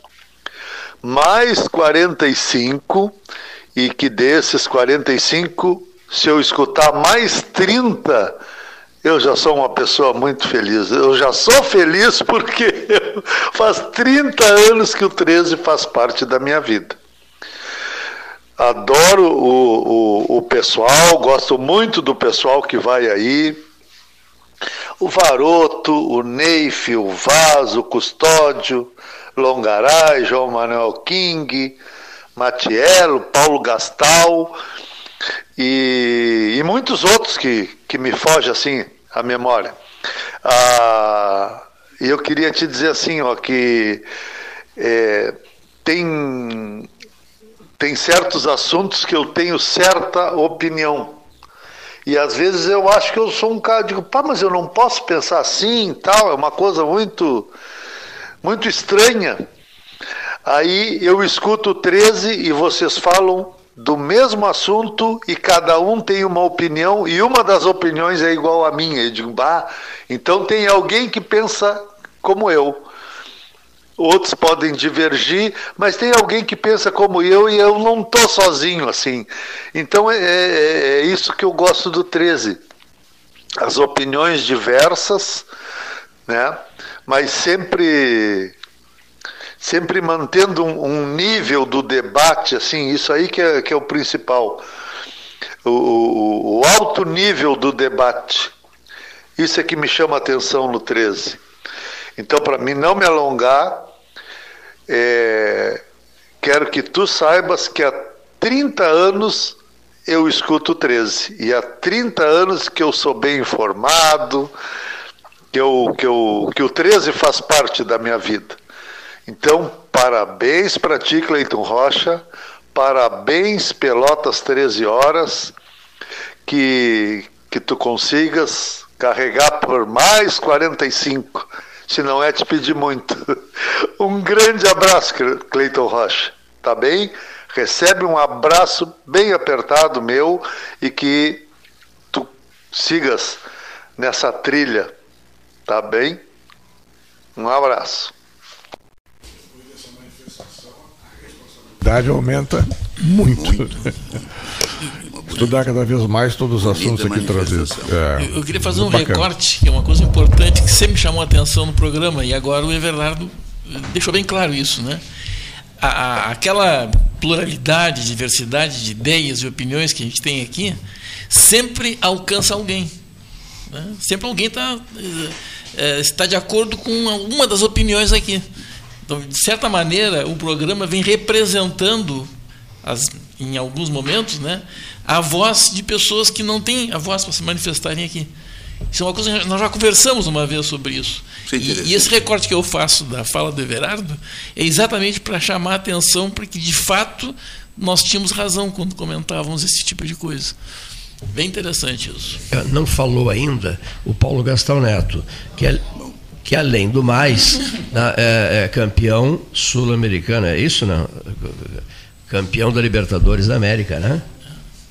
mais 45, e que desses 45, se eu escutar mais 30, eu já sou uma pessoa muito feliz. Eu já sou feliz porque faz 30 anos que o 13 faz parte da minha vida. Adoro o, o, o pessoal, gosto muito do pessoal que vai aí o Varoto, o Neif, o Vaz, o Custódio, Longaray, João Manuel King, Matiello, Paulo Gastal e, e, muitos outros que, que me foge assim a memória. Ah, e eu queria te dizer assim, ó, que é, tem, tem certos assuntos que eu tenho certa opinião e às vezes eu acho que eu sou um cara, digo, pá, mas eu não posso pensar assim tal, é uma coisa muito, muito estranha. Aí eu escuto 13 e vocês falam do mesmo assunto e cada um tem uma opinião e uma das opiniões é igual à minha. Eu digo, então tem alguém que pensa como eu outros podem divergir, mas tem alguém que pensa como eu e eu não estou sozinho assim. Então é, é, é, isso que eu gosto do 13. As opiniões diversas, né? mas sempre sempre mantendo um, um nível do debate, assim, isso aí que é, que é o principal. O, o, o alto nível do debate. Isso é que me chama a atenção no 13. Então, para mim não me alongar, é, quero que tu saibas que há 30 anos eu escuto 13 e há 30 anos que eu sou bem informado, que, eu, que, eu, que o 13 faz parte da minha vida. Então, parabéns para ti, Cleiton Rocha, parabéns, Pelotas 13 horas, que, que tu consigas carregar por mais 45 se não é te pedir muito. Um grande abraço, Cleiton Rocha. Tá bem? Recebe um abraço bem apertado meu e que tu sigas nessa trilha. Tá bem? Um abraço. Idade aumenta muito. muito. Estudar cada vez mais todos os assuntos aqui trazidos. É, eu, eu, queria fazer um bacana. recorte, que é uma coisa importante que sempre chamou a atenção no programa, e agora o Everardo deixou bem claro isso, né? A, a, aquela pluralidade, diversidade de ideias e opiniões que a gente tem aqui sempre alcança alguém. Né? Sempre alguém está é, está de acordo com uma das opiniões aqui. Então, de certa maneira, o programa vem representando, as, em alguns momentos, né, a voz de pessoas que não têm a voz para se manifestarem aqui. Isso é uma coisa nós já conversamos uma vez sobre isso. É e, e, esse recorte que eu faço da fala do Everardo é exatamente para chamar a atenção para que, de fato, nós tínhamos razão quando comentávamos esse tipo de coisa. Bem interessante isso. Não falou ainda o Paulo Gastão Neto, que, é, que além do mais é, é campeão sul-americano, é isso não? Campeão da Libertadores da América, né?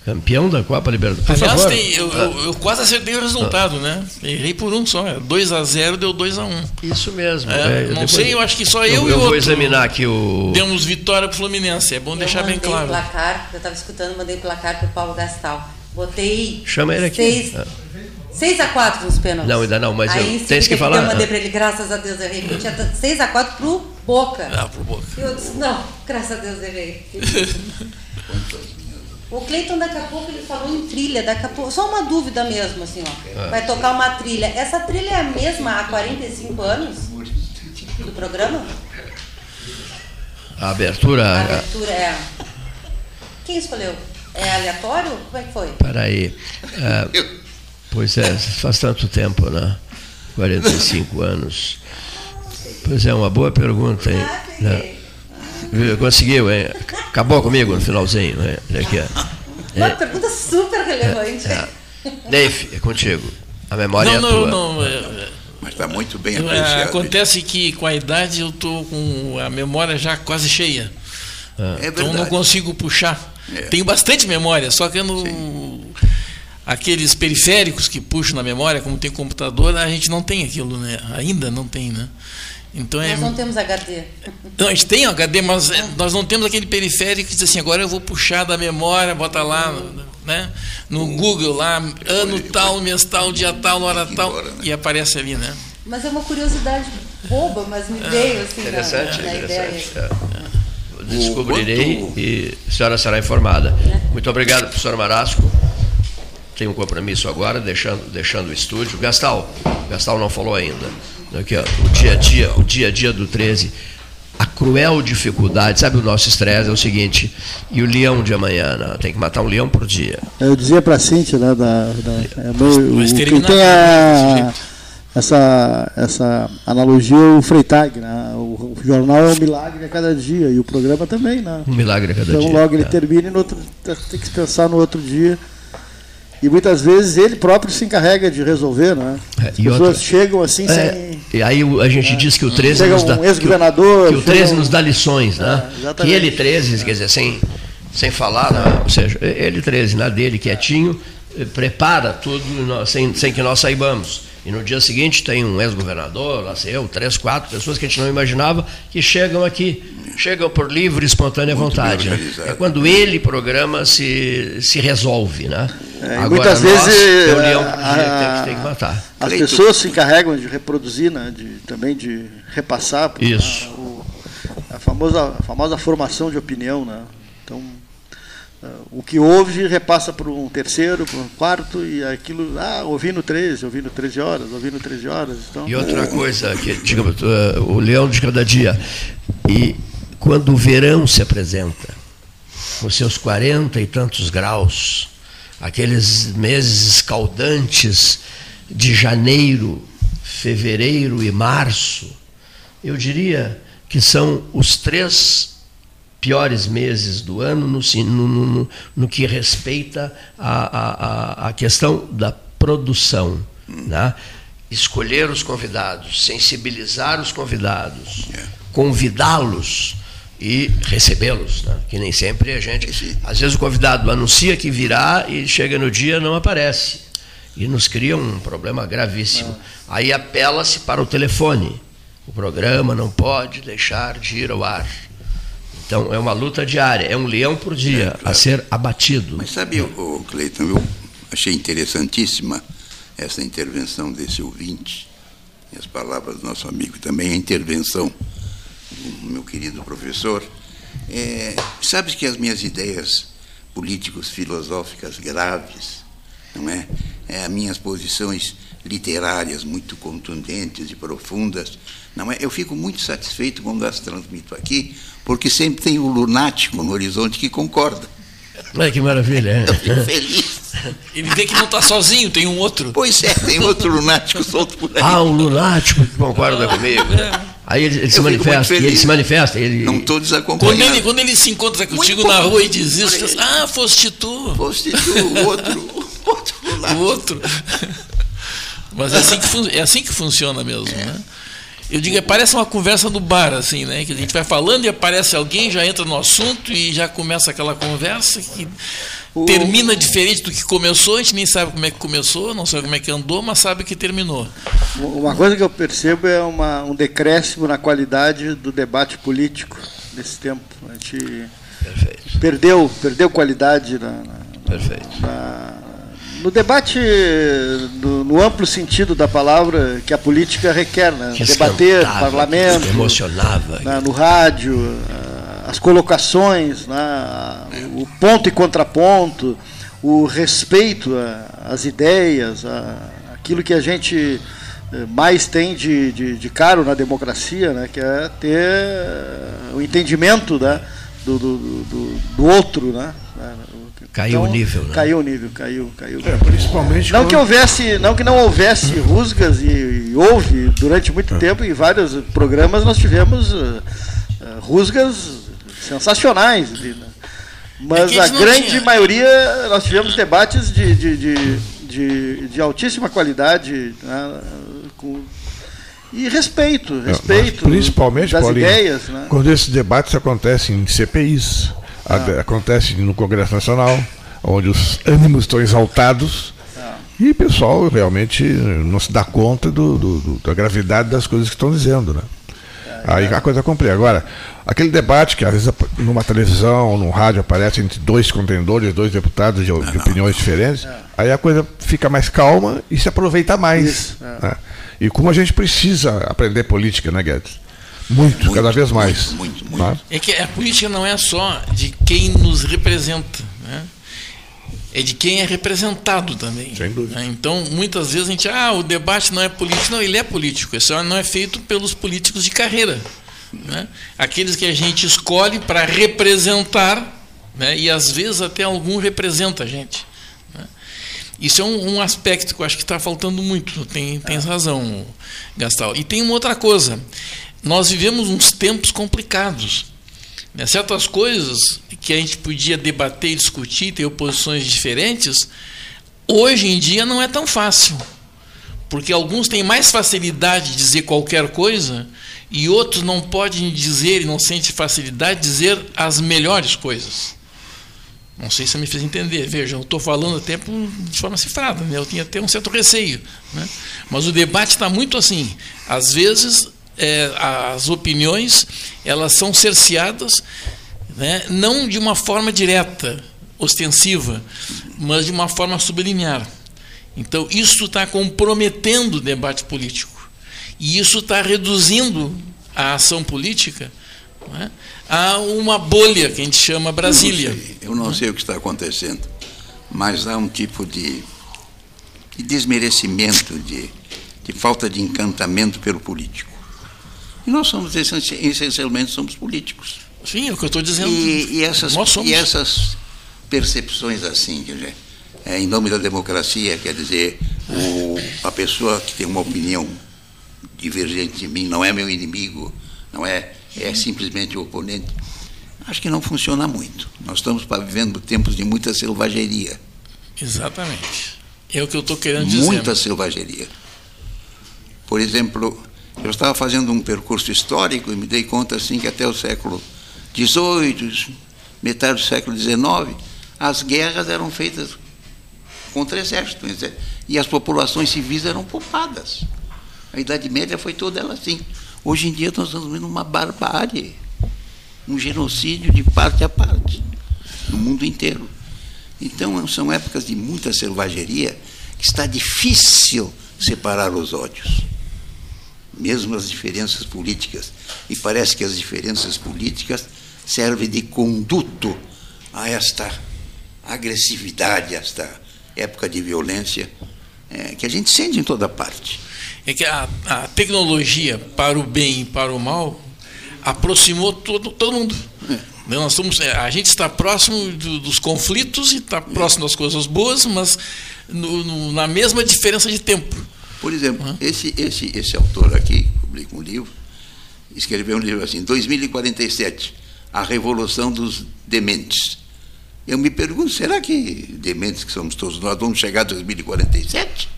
Campeão da Copa Libertadores. Aliás, tem, eu, eu, eu, quase acertei o resultado, né? Errei por um só. É 2 a 0 deu 2 a 1 Isso mesmo. É, é, não depois, sei, eu acho que só eu, eu e o outro. Eu vou examinar aqui o. Demos vitória pro Fluminense, é bom deixar bem claro. Eu mandei placar, eu estava escutando, mandei placar pro Paulo Gastal. Botei. Chama ele aqui. Seis, ah. 6x4 nos pênaltis. Não, ainda não, mas Aí, eu tens que, que falar. Eu mandei para ele, graças a Deus, errei. Eu tinha 6x4 pro Boca. Ah, pro Boca. Eu disse, não, graças a Deus, errei. o Cleiton, daqui a pouco, ele falou em trilha, daqui a pouco. Só uma dúvida mesmo, assim, ó. Ah. Vai tocar uma trilha. Essa trilha é a mesma há 45 anos do programa? A abertura. A abertura, é. Quem escolheu? É aleatório? Como é que foi? Peraí. Uh, pois é, faz tanto tempo, né? 45 anos. Pois é, uma boa pergunta, hein? Né? Conseguiu, hein? Acabou comigo no finalzinho. Né? Aqui, Uma é, pergunta super relevante. É, é. Neif, é contigo. A memória não, é tua. Não, não, é, Mas está muito bem é, apreciado. Acontece que com a idade eu estou com a memória já quase cheia. Ah. É então não consigo puxar. É. Tenho bastante memória, só que no, aqueles periféricos que puxam na memória, como tem computador, a gente não tem aquilo, né? Ainda não tem, né? Então nós é... não temos HD. Não, a gente tem HD, mas é. nós não temos aquele periférico que diz assim, agora eu vou puxar da memória, bota lá, né? No Google lá, ano tal, mês tal, dia tal, hora tal, embora, né? e aparece ali, né? Mas é uma curiosidade boba, mas me veio assim interessante, na, na interessante, ideia. É. Descobrirei e a senhora será informada. É. Muito obrigado, professor Marasco. Tenho um compromisso agora, deixando, deixando o estúdio. Gastal, Gastal não falou ainda. Aqui, ó, o dia a dia, o dia a dia do 13. A cruel dificuldade, sabe o nosso estresse é o seguinte, e o leão de amanhã, né? tem que matar um leão por dia. Eu dizia para a Cintia, né, da, da, é meio, o, quem tem a, essa, essa analogia o Freitag, né? O, o, jornal é um milagre a cada dia e o programa também, né? Um milagre a cada então, dia. Então logo ele é. termina e no outro, tem que pensar no outro dia e muitas vezes ele próprio se encarrega de resolver, né? É, As pessoas outra, chegam assim é, sem. E aí a gente diz que o 13 chega nos dá. Um ex-governador. Que, que, o 13 nos dá lições, né? É, que ele 13, quer dizer, sem, sem falar, né? ou seja, ele 13, na dele, quietinho, prepara tudo sem, sem que nós saibamos. E no dia seguinte tem um ex-governador, lá sei eu, três, quatro pessoas que a gente não imaginava que chegam aqui, chegam por livre e espontânea Muito vontade. Né? É quando ele programa se, se resolve, né? É, Agora, muitas nós, vezes é leão a, tem, que, matar. As pessoas se encarregam de reproduzir, né? de, também de repassar Isso. A, o, a, famosa, a famosa formação de opinião. Né? Então, o que ouve repassa para um terceiro, para um quarto, e aquilo, ah, ouvi no 13, ouvi no 13 horas, ouvi no 13 horas. Então... E outra coisa, que, digamos, eh, o leão de cada dia. E quando o verão se apresenta, com seus 40 e tantos graus, aqueles meses escaldantes de janeiro, fevereiro e março, eu diria que são os três piores meses do ano no, no, no, no que respeita à a, a, a, questão da produção. Né? escolher os convidados, sensibilizar os convidados, é. convidá-los e recebê-los, né? que nem sempre a gente. Às vezes o convidado anuncia que virá e chega no dia não aparece. E nos cria um problema gravíssimo. Aí apela-se para o telefone. O programa não pode deixar de ir ao ar. Então é uma luta diária, é um leão por dia é, claro. a ser abatido. Mas sabe, o Cleiton, eu achei interessantíssima essa intervenção desse ouvinte, e as palavras do nosso amigo também, a intervenção meu querido professor, é, sabe que as minhas ideias políticos filosóficas graves, não é? é? As minhas posições literárias muito contundentes e profundas, não é? Eu fico muito satisfeito quando as transmito aqui, porque sempre tem um lunático no horizonte que concorda. Olha que maravilha, é. Eu fico feliz. Ele vê que não está sozinho, tem um outro. Pois é, tem outro lunático solto por aí. Ah, um lunático que concorda comigo. É. Aí ele, ele se manifesta, ele se manifesta. Ele... Não estou desacompanhando. Quando ele, quando ele se encontra contigo na rua e diz isso, assim, ah, foste tu. Foste tu, o outro. outro o outro. Mas é assim que, é assim que funciona mesmo, é. né? Eu digo, parece uma conversa no bar, assim, né? Que a gente vai falando e aparece alguém, já entra no assunto e já começa aquela conversa que termina diferente do que começou, a gente nem sabe como é que começou, não sabe como é que andou, mas sabe que terminou. Uma coisa que eu percebo é uma, um decréscimo na qualidade do debate político nesse tempo. A gente Perfeito. perdeu, perdeu qualidade na, na, Perfeito. Na, no debate, no, no, amplo sentido da palavra que a política requer, né? debater, parlamento, emocionava, na, no rádio, as colocações, né, o ponto e contraponto, o respeito às ideias, aquilo que a gente eh, mais tem de, de, de, caro na democracia, né, que é ter o entendimento né, do, do, do, do outro. Né, Caiu então, o nível, né? Caiu o nível, caiu, caiu. É, principalmente não quando... que houvesse, não que não houvesse rusgas e, e houve durante muito é. tempo em vários programas nós tivemos uh, uh, rusgas sensacionais. Né? Mas é a, a grande tinha. maioria, nós tivemos debates de, de, de, de, de altíssima qualidade né? com, e respeito, respeito. Mas principalmente, das Paulinho, ideias. Né? Quando esses debates acontecem em CPIs, ah. acontece no Congresso Nacional, onde os ânimos estão exaltados. Ah. E o pessoal realmente não se dá conta do, do, do, da gravidade das coisas que estão dizendo. Né? Aí a coisa complica. Agora, aquele debate que às vezes numa televisão, num rádio aparece entre dois contendores, dois deputados de, de opiniões diferentes, é. aí a coisa fica mais calma e se aproveita mais. Isso, é. né? E como a gente precisa aprender política, né, Guedes? Muito, muito cada vez mais. Muito, muito, muito. É que a política não é só de quem nos representa, né? é de quem é representado também. Sem dúvida. Né? Então, muitas vezes a gente, ah, o debate não é político. Não, ele é político. Isso não é feito pelos políticos de carreira. Né? Aqueles que a gente escolhe para representar, né? e às vezes até algum representa a gente. Né? Isso é um, um, aspecto que eu acho que está faltando muito. Tem, tem razão, Gastal. E tem uma outra coisa. Nós vivemos uns tempos complicados. Né? Certas coisas que a gente podia debater e discutir, ter oposições diferentes, hoje em dia não é tão fácil. Porque alguns têm mais facilidade de dizer qualquer coisa e outros não podem dizer e não sentem facilidade de dizer as melhores coisas. Não sei se me fiz entender. Veja, eu estou falando até de forma cifrada, né? eu tinha até um certo receio. Né? Mas o debate está muito assim. Às vezes é, as opiniões elas são cerceadas né, não de uma forma direta, ostensiva, mas de uma forma subliminar. Então, isso está comprometendo o debate político. E isso está reduzindo a ação política né, a uma bolha que a gente chama Brasília. Eu não sei, eu não sei o que está acontecendo, mas há um tipo de, de desmerecimento, de, de falta de encantamento pelo político. E nós somos essencialmente somos políticos. Sim, é o que eu estou dizendo. E, e, essas, e essas percepções assim, quer dizer, é, em nome da democracia, quer dizer, o, a pessoa que tem uma opinião divergente de mim não é meu inimigo, não é, é simplesmente o oponente. Acho que não funciona muito. Nós estamos vivendo tempos de muita selvageria. Exatamente. É o que eu estou querendo dizer. Muita selvageria. Por exemplo, eu estava fazendo um percurso histórico e me dei conta assim que até o século XVIII, metade do século XIX, as guerras eram feitas contra exércitos e as populações civis eram poupadas. A Idade Média foi toda ela assim. Hoje em dia nós estamos vendo uma barbárie, um genocídio de parte a parte, no mundo inteiro. Então são épocas de muita selvageria que está difícil separar os ódios mesmo as diferenças políticas. E parece que as diferenças políticas servem de conduto a esta agressividade, a esta época de violência é, que a gente sente em toda parte. É que a, a, tecnologia, para o bem e para o mal, aproximou todo, todo mundo. É. Nós estamos, é, a gente está próximo do, dos conflitos e está próximo das coisas boas, mas no, no, na mesma diferença de tempo. Por exemplo, uhum. esse, esse, esse autor aqui, publica um livro, escreveu um livro assim, 2047, A Revolução dos Dementes. Eu me pergunto, será que dementes que somos todos nós vamos chegar a 2047?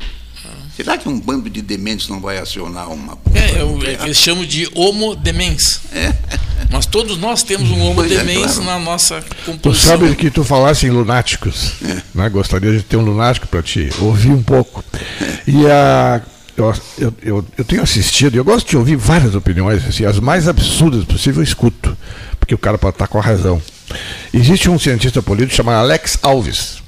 Será que um bando de dementes não vai acionar uma. É, é, é eles chamam de homo demens. É. Mas todos nós temos um homo pois é, demens é, claro. na nossa composição. Tu sabe que tu falasse em lunáticos. É. Né? Gostaria de ter um lunático para te ouvir um pouco. E a. Eu, eu, eu, eu, tenho assistido, eu gosto de ouvir várias opiniões, assim, as mais absurdas possível eu escuto, porque o cara pode estar com a razão. Existe um cientista político chamado Alex Alves.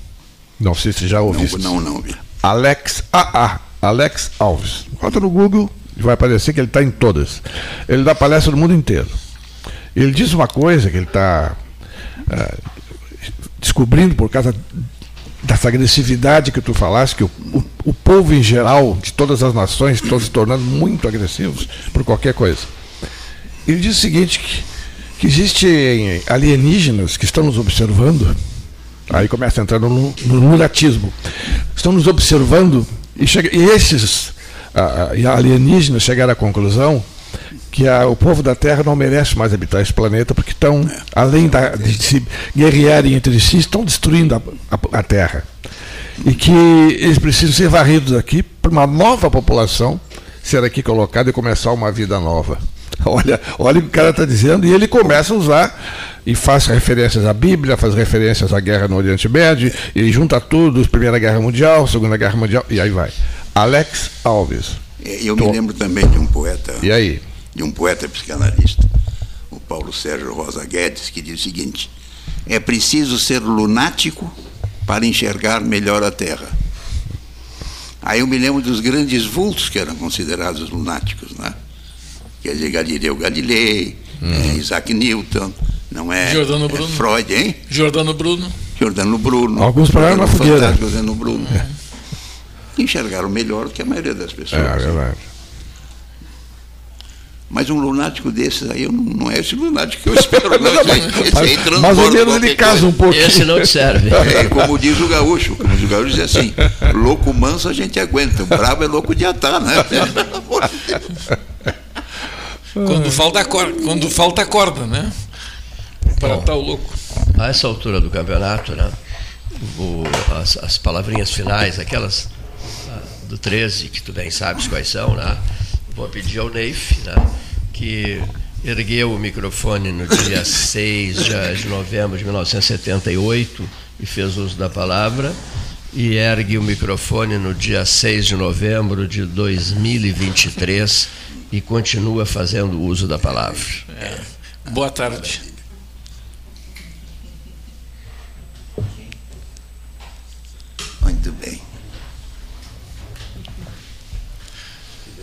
Não sei se já ouviu. Não, não, não. Alex AA Alex Alves. Bota no Google e vai aparecer que ele está em todas. Ele dá palestra no mundo inteiro. Ele diz uma coisa que ele está é, descobrindo por causa dessa agressividade que tu falaste, que o, o, o, povo em geral, de todas as nações, estão se tornando muito agressivos por qualquer coisa. Ele diz o seguinte, que, que existem alienígenas que estão nos observando, aí começa a entrar no, no lunatismo, estão nos observando e, chega, e esses alienígenas chegaram à conclusão que a, o povo da Terra não merece mais habitar esse planeta porque estão, além da, de se guerrearem entre si, estão destruindo a, a, a Terra. E que eles precisam ser varridos aqui para uma nova população ser aqui colocada e começar uma vida nova. Olha, olha o que o cara está dizendo, e ele começa a usar e faz referências à Bíblia, faz referências à guerra no Oriente Médio, e junta tudo, Primeira Guerra Mundial, Segunda Guerra Mundial, e aí vai. Alex Alves. Eu me lembro também de um poeta. E aí? De um poeta psicanalista, o Paulo Sérgio Rosa Guedes, que diz o seguinte: é preciso ser lunático para enxergar melhor a Terra. Aí eu me lembro dos grandes vultos que eram considerados lunáticos, né? Quer dizer, Galileu Galilei, hum. Isaac Newton, não é, Giordano é Bruno. Freud, hein? Giordano Bruno. Giordano Bruno. Alguns pararam na fogueira. Giordano Bruno. É. Enxergaram melhor do que a maioria das pessoas. É, é verdade. Mas um lunático desses aí não, não é esse lunático que eu espero, não. Esse, aí mas, ou menos ele casa um pouquinho. Esse não te serve. É, como diz o gaúcho, como diz o gaúcho diz assim, louco manso a gente aguenta, o brabo é louco de atar, né? Pelo amor de Deus. Quando falta corda, quando falta corda, né? Para estar tá o louco. A essa altura do campeonato, né? O, as, as, palavrinhas finais, aquelas ah, do 13, que tu bem sabes quais são, né? Vou pedir ao Neif, né? Que ergueu o microfone no dia 6 de novembro de 1978 e fez uso da palavra e ergue o microfone no dia 6 de novembro de 2023 e continua fazendo uso da palavra. É. Boa tarde. Muito bem.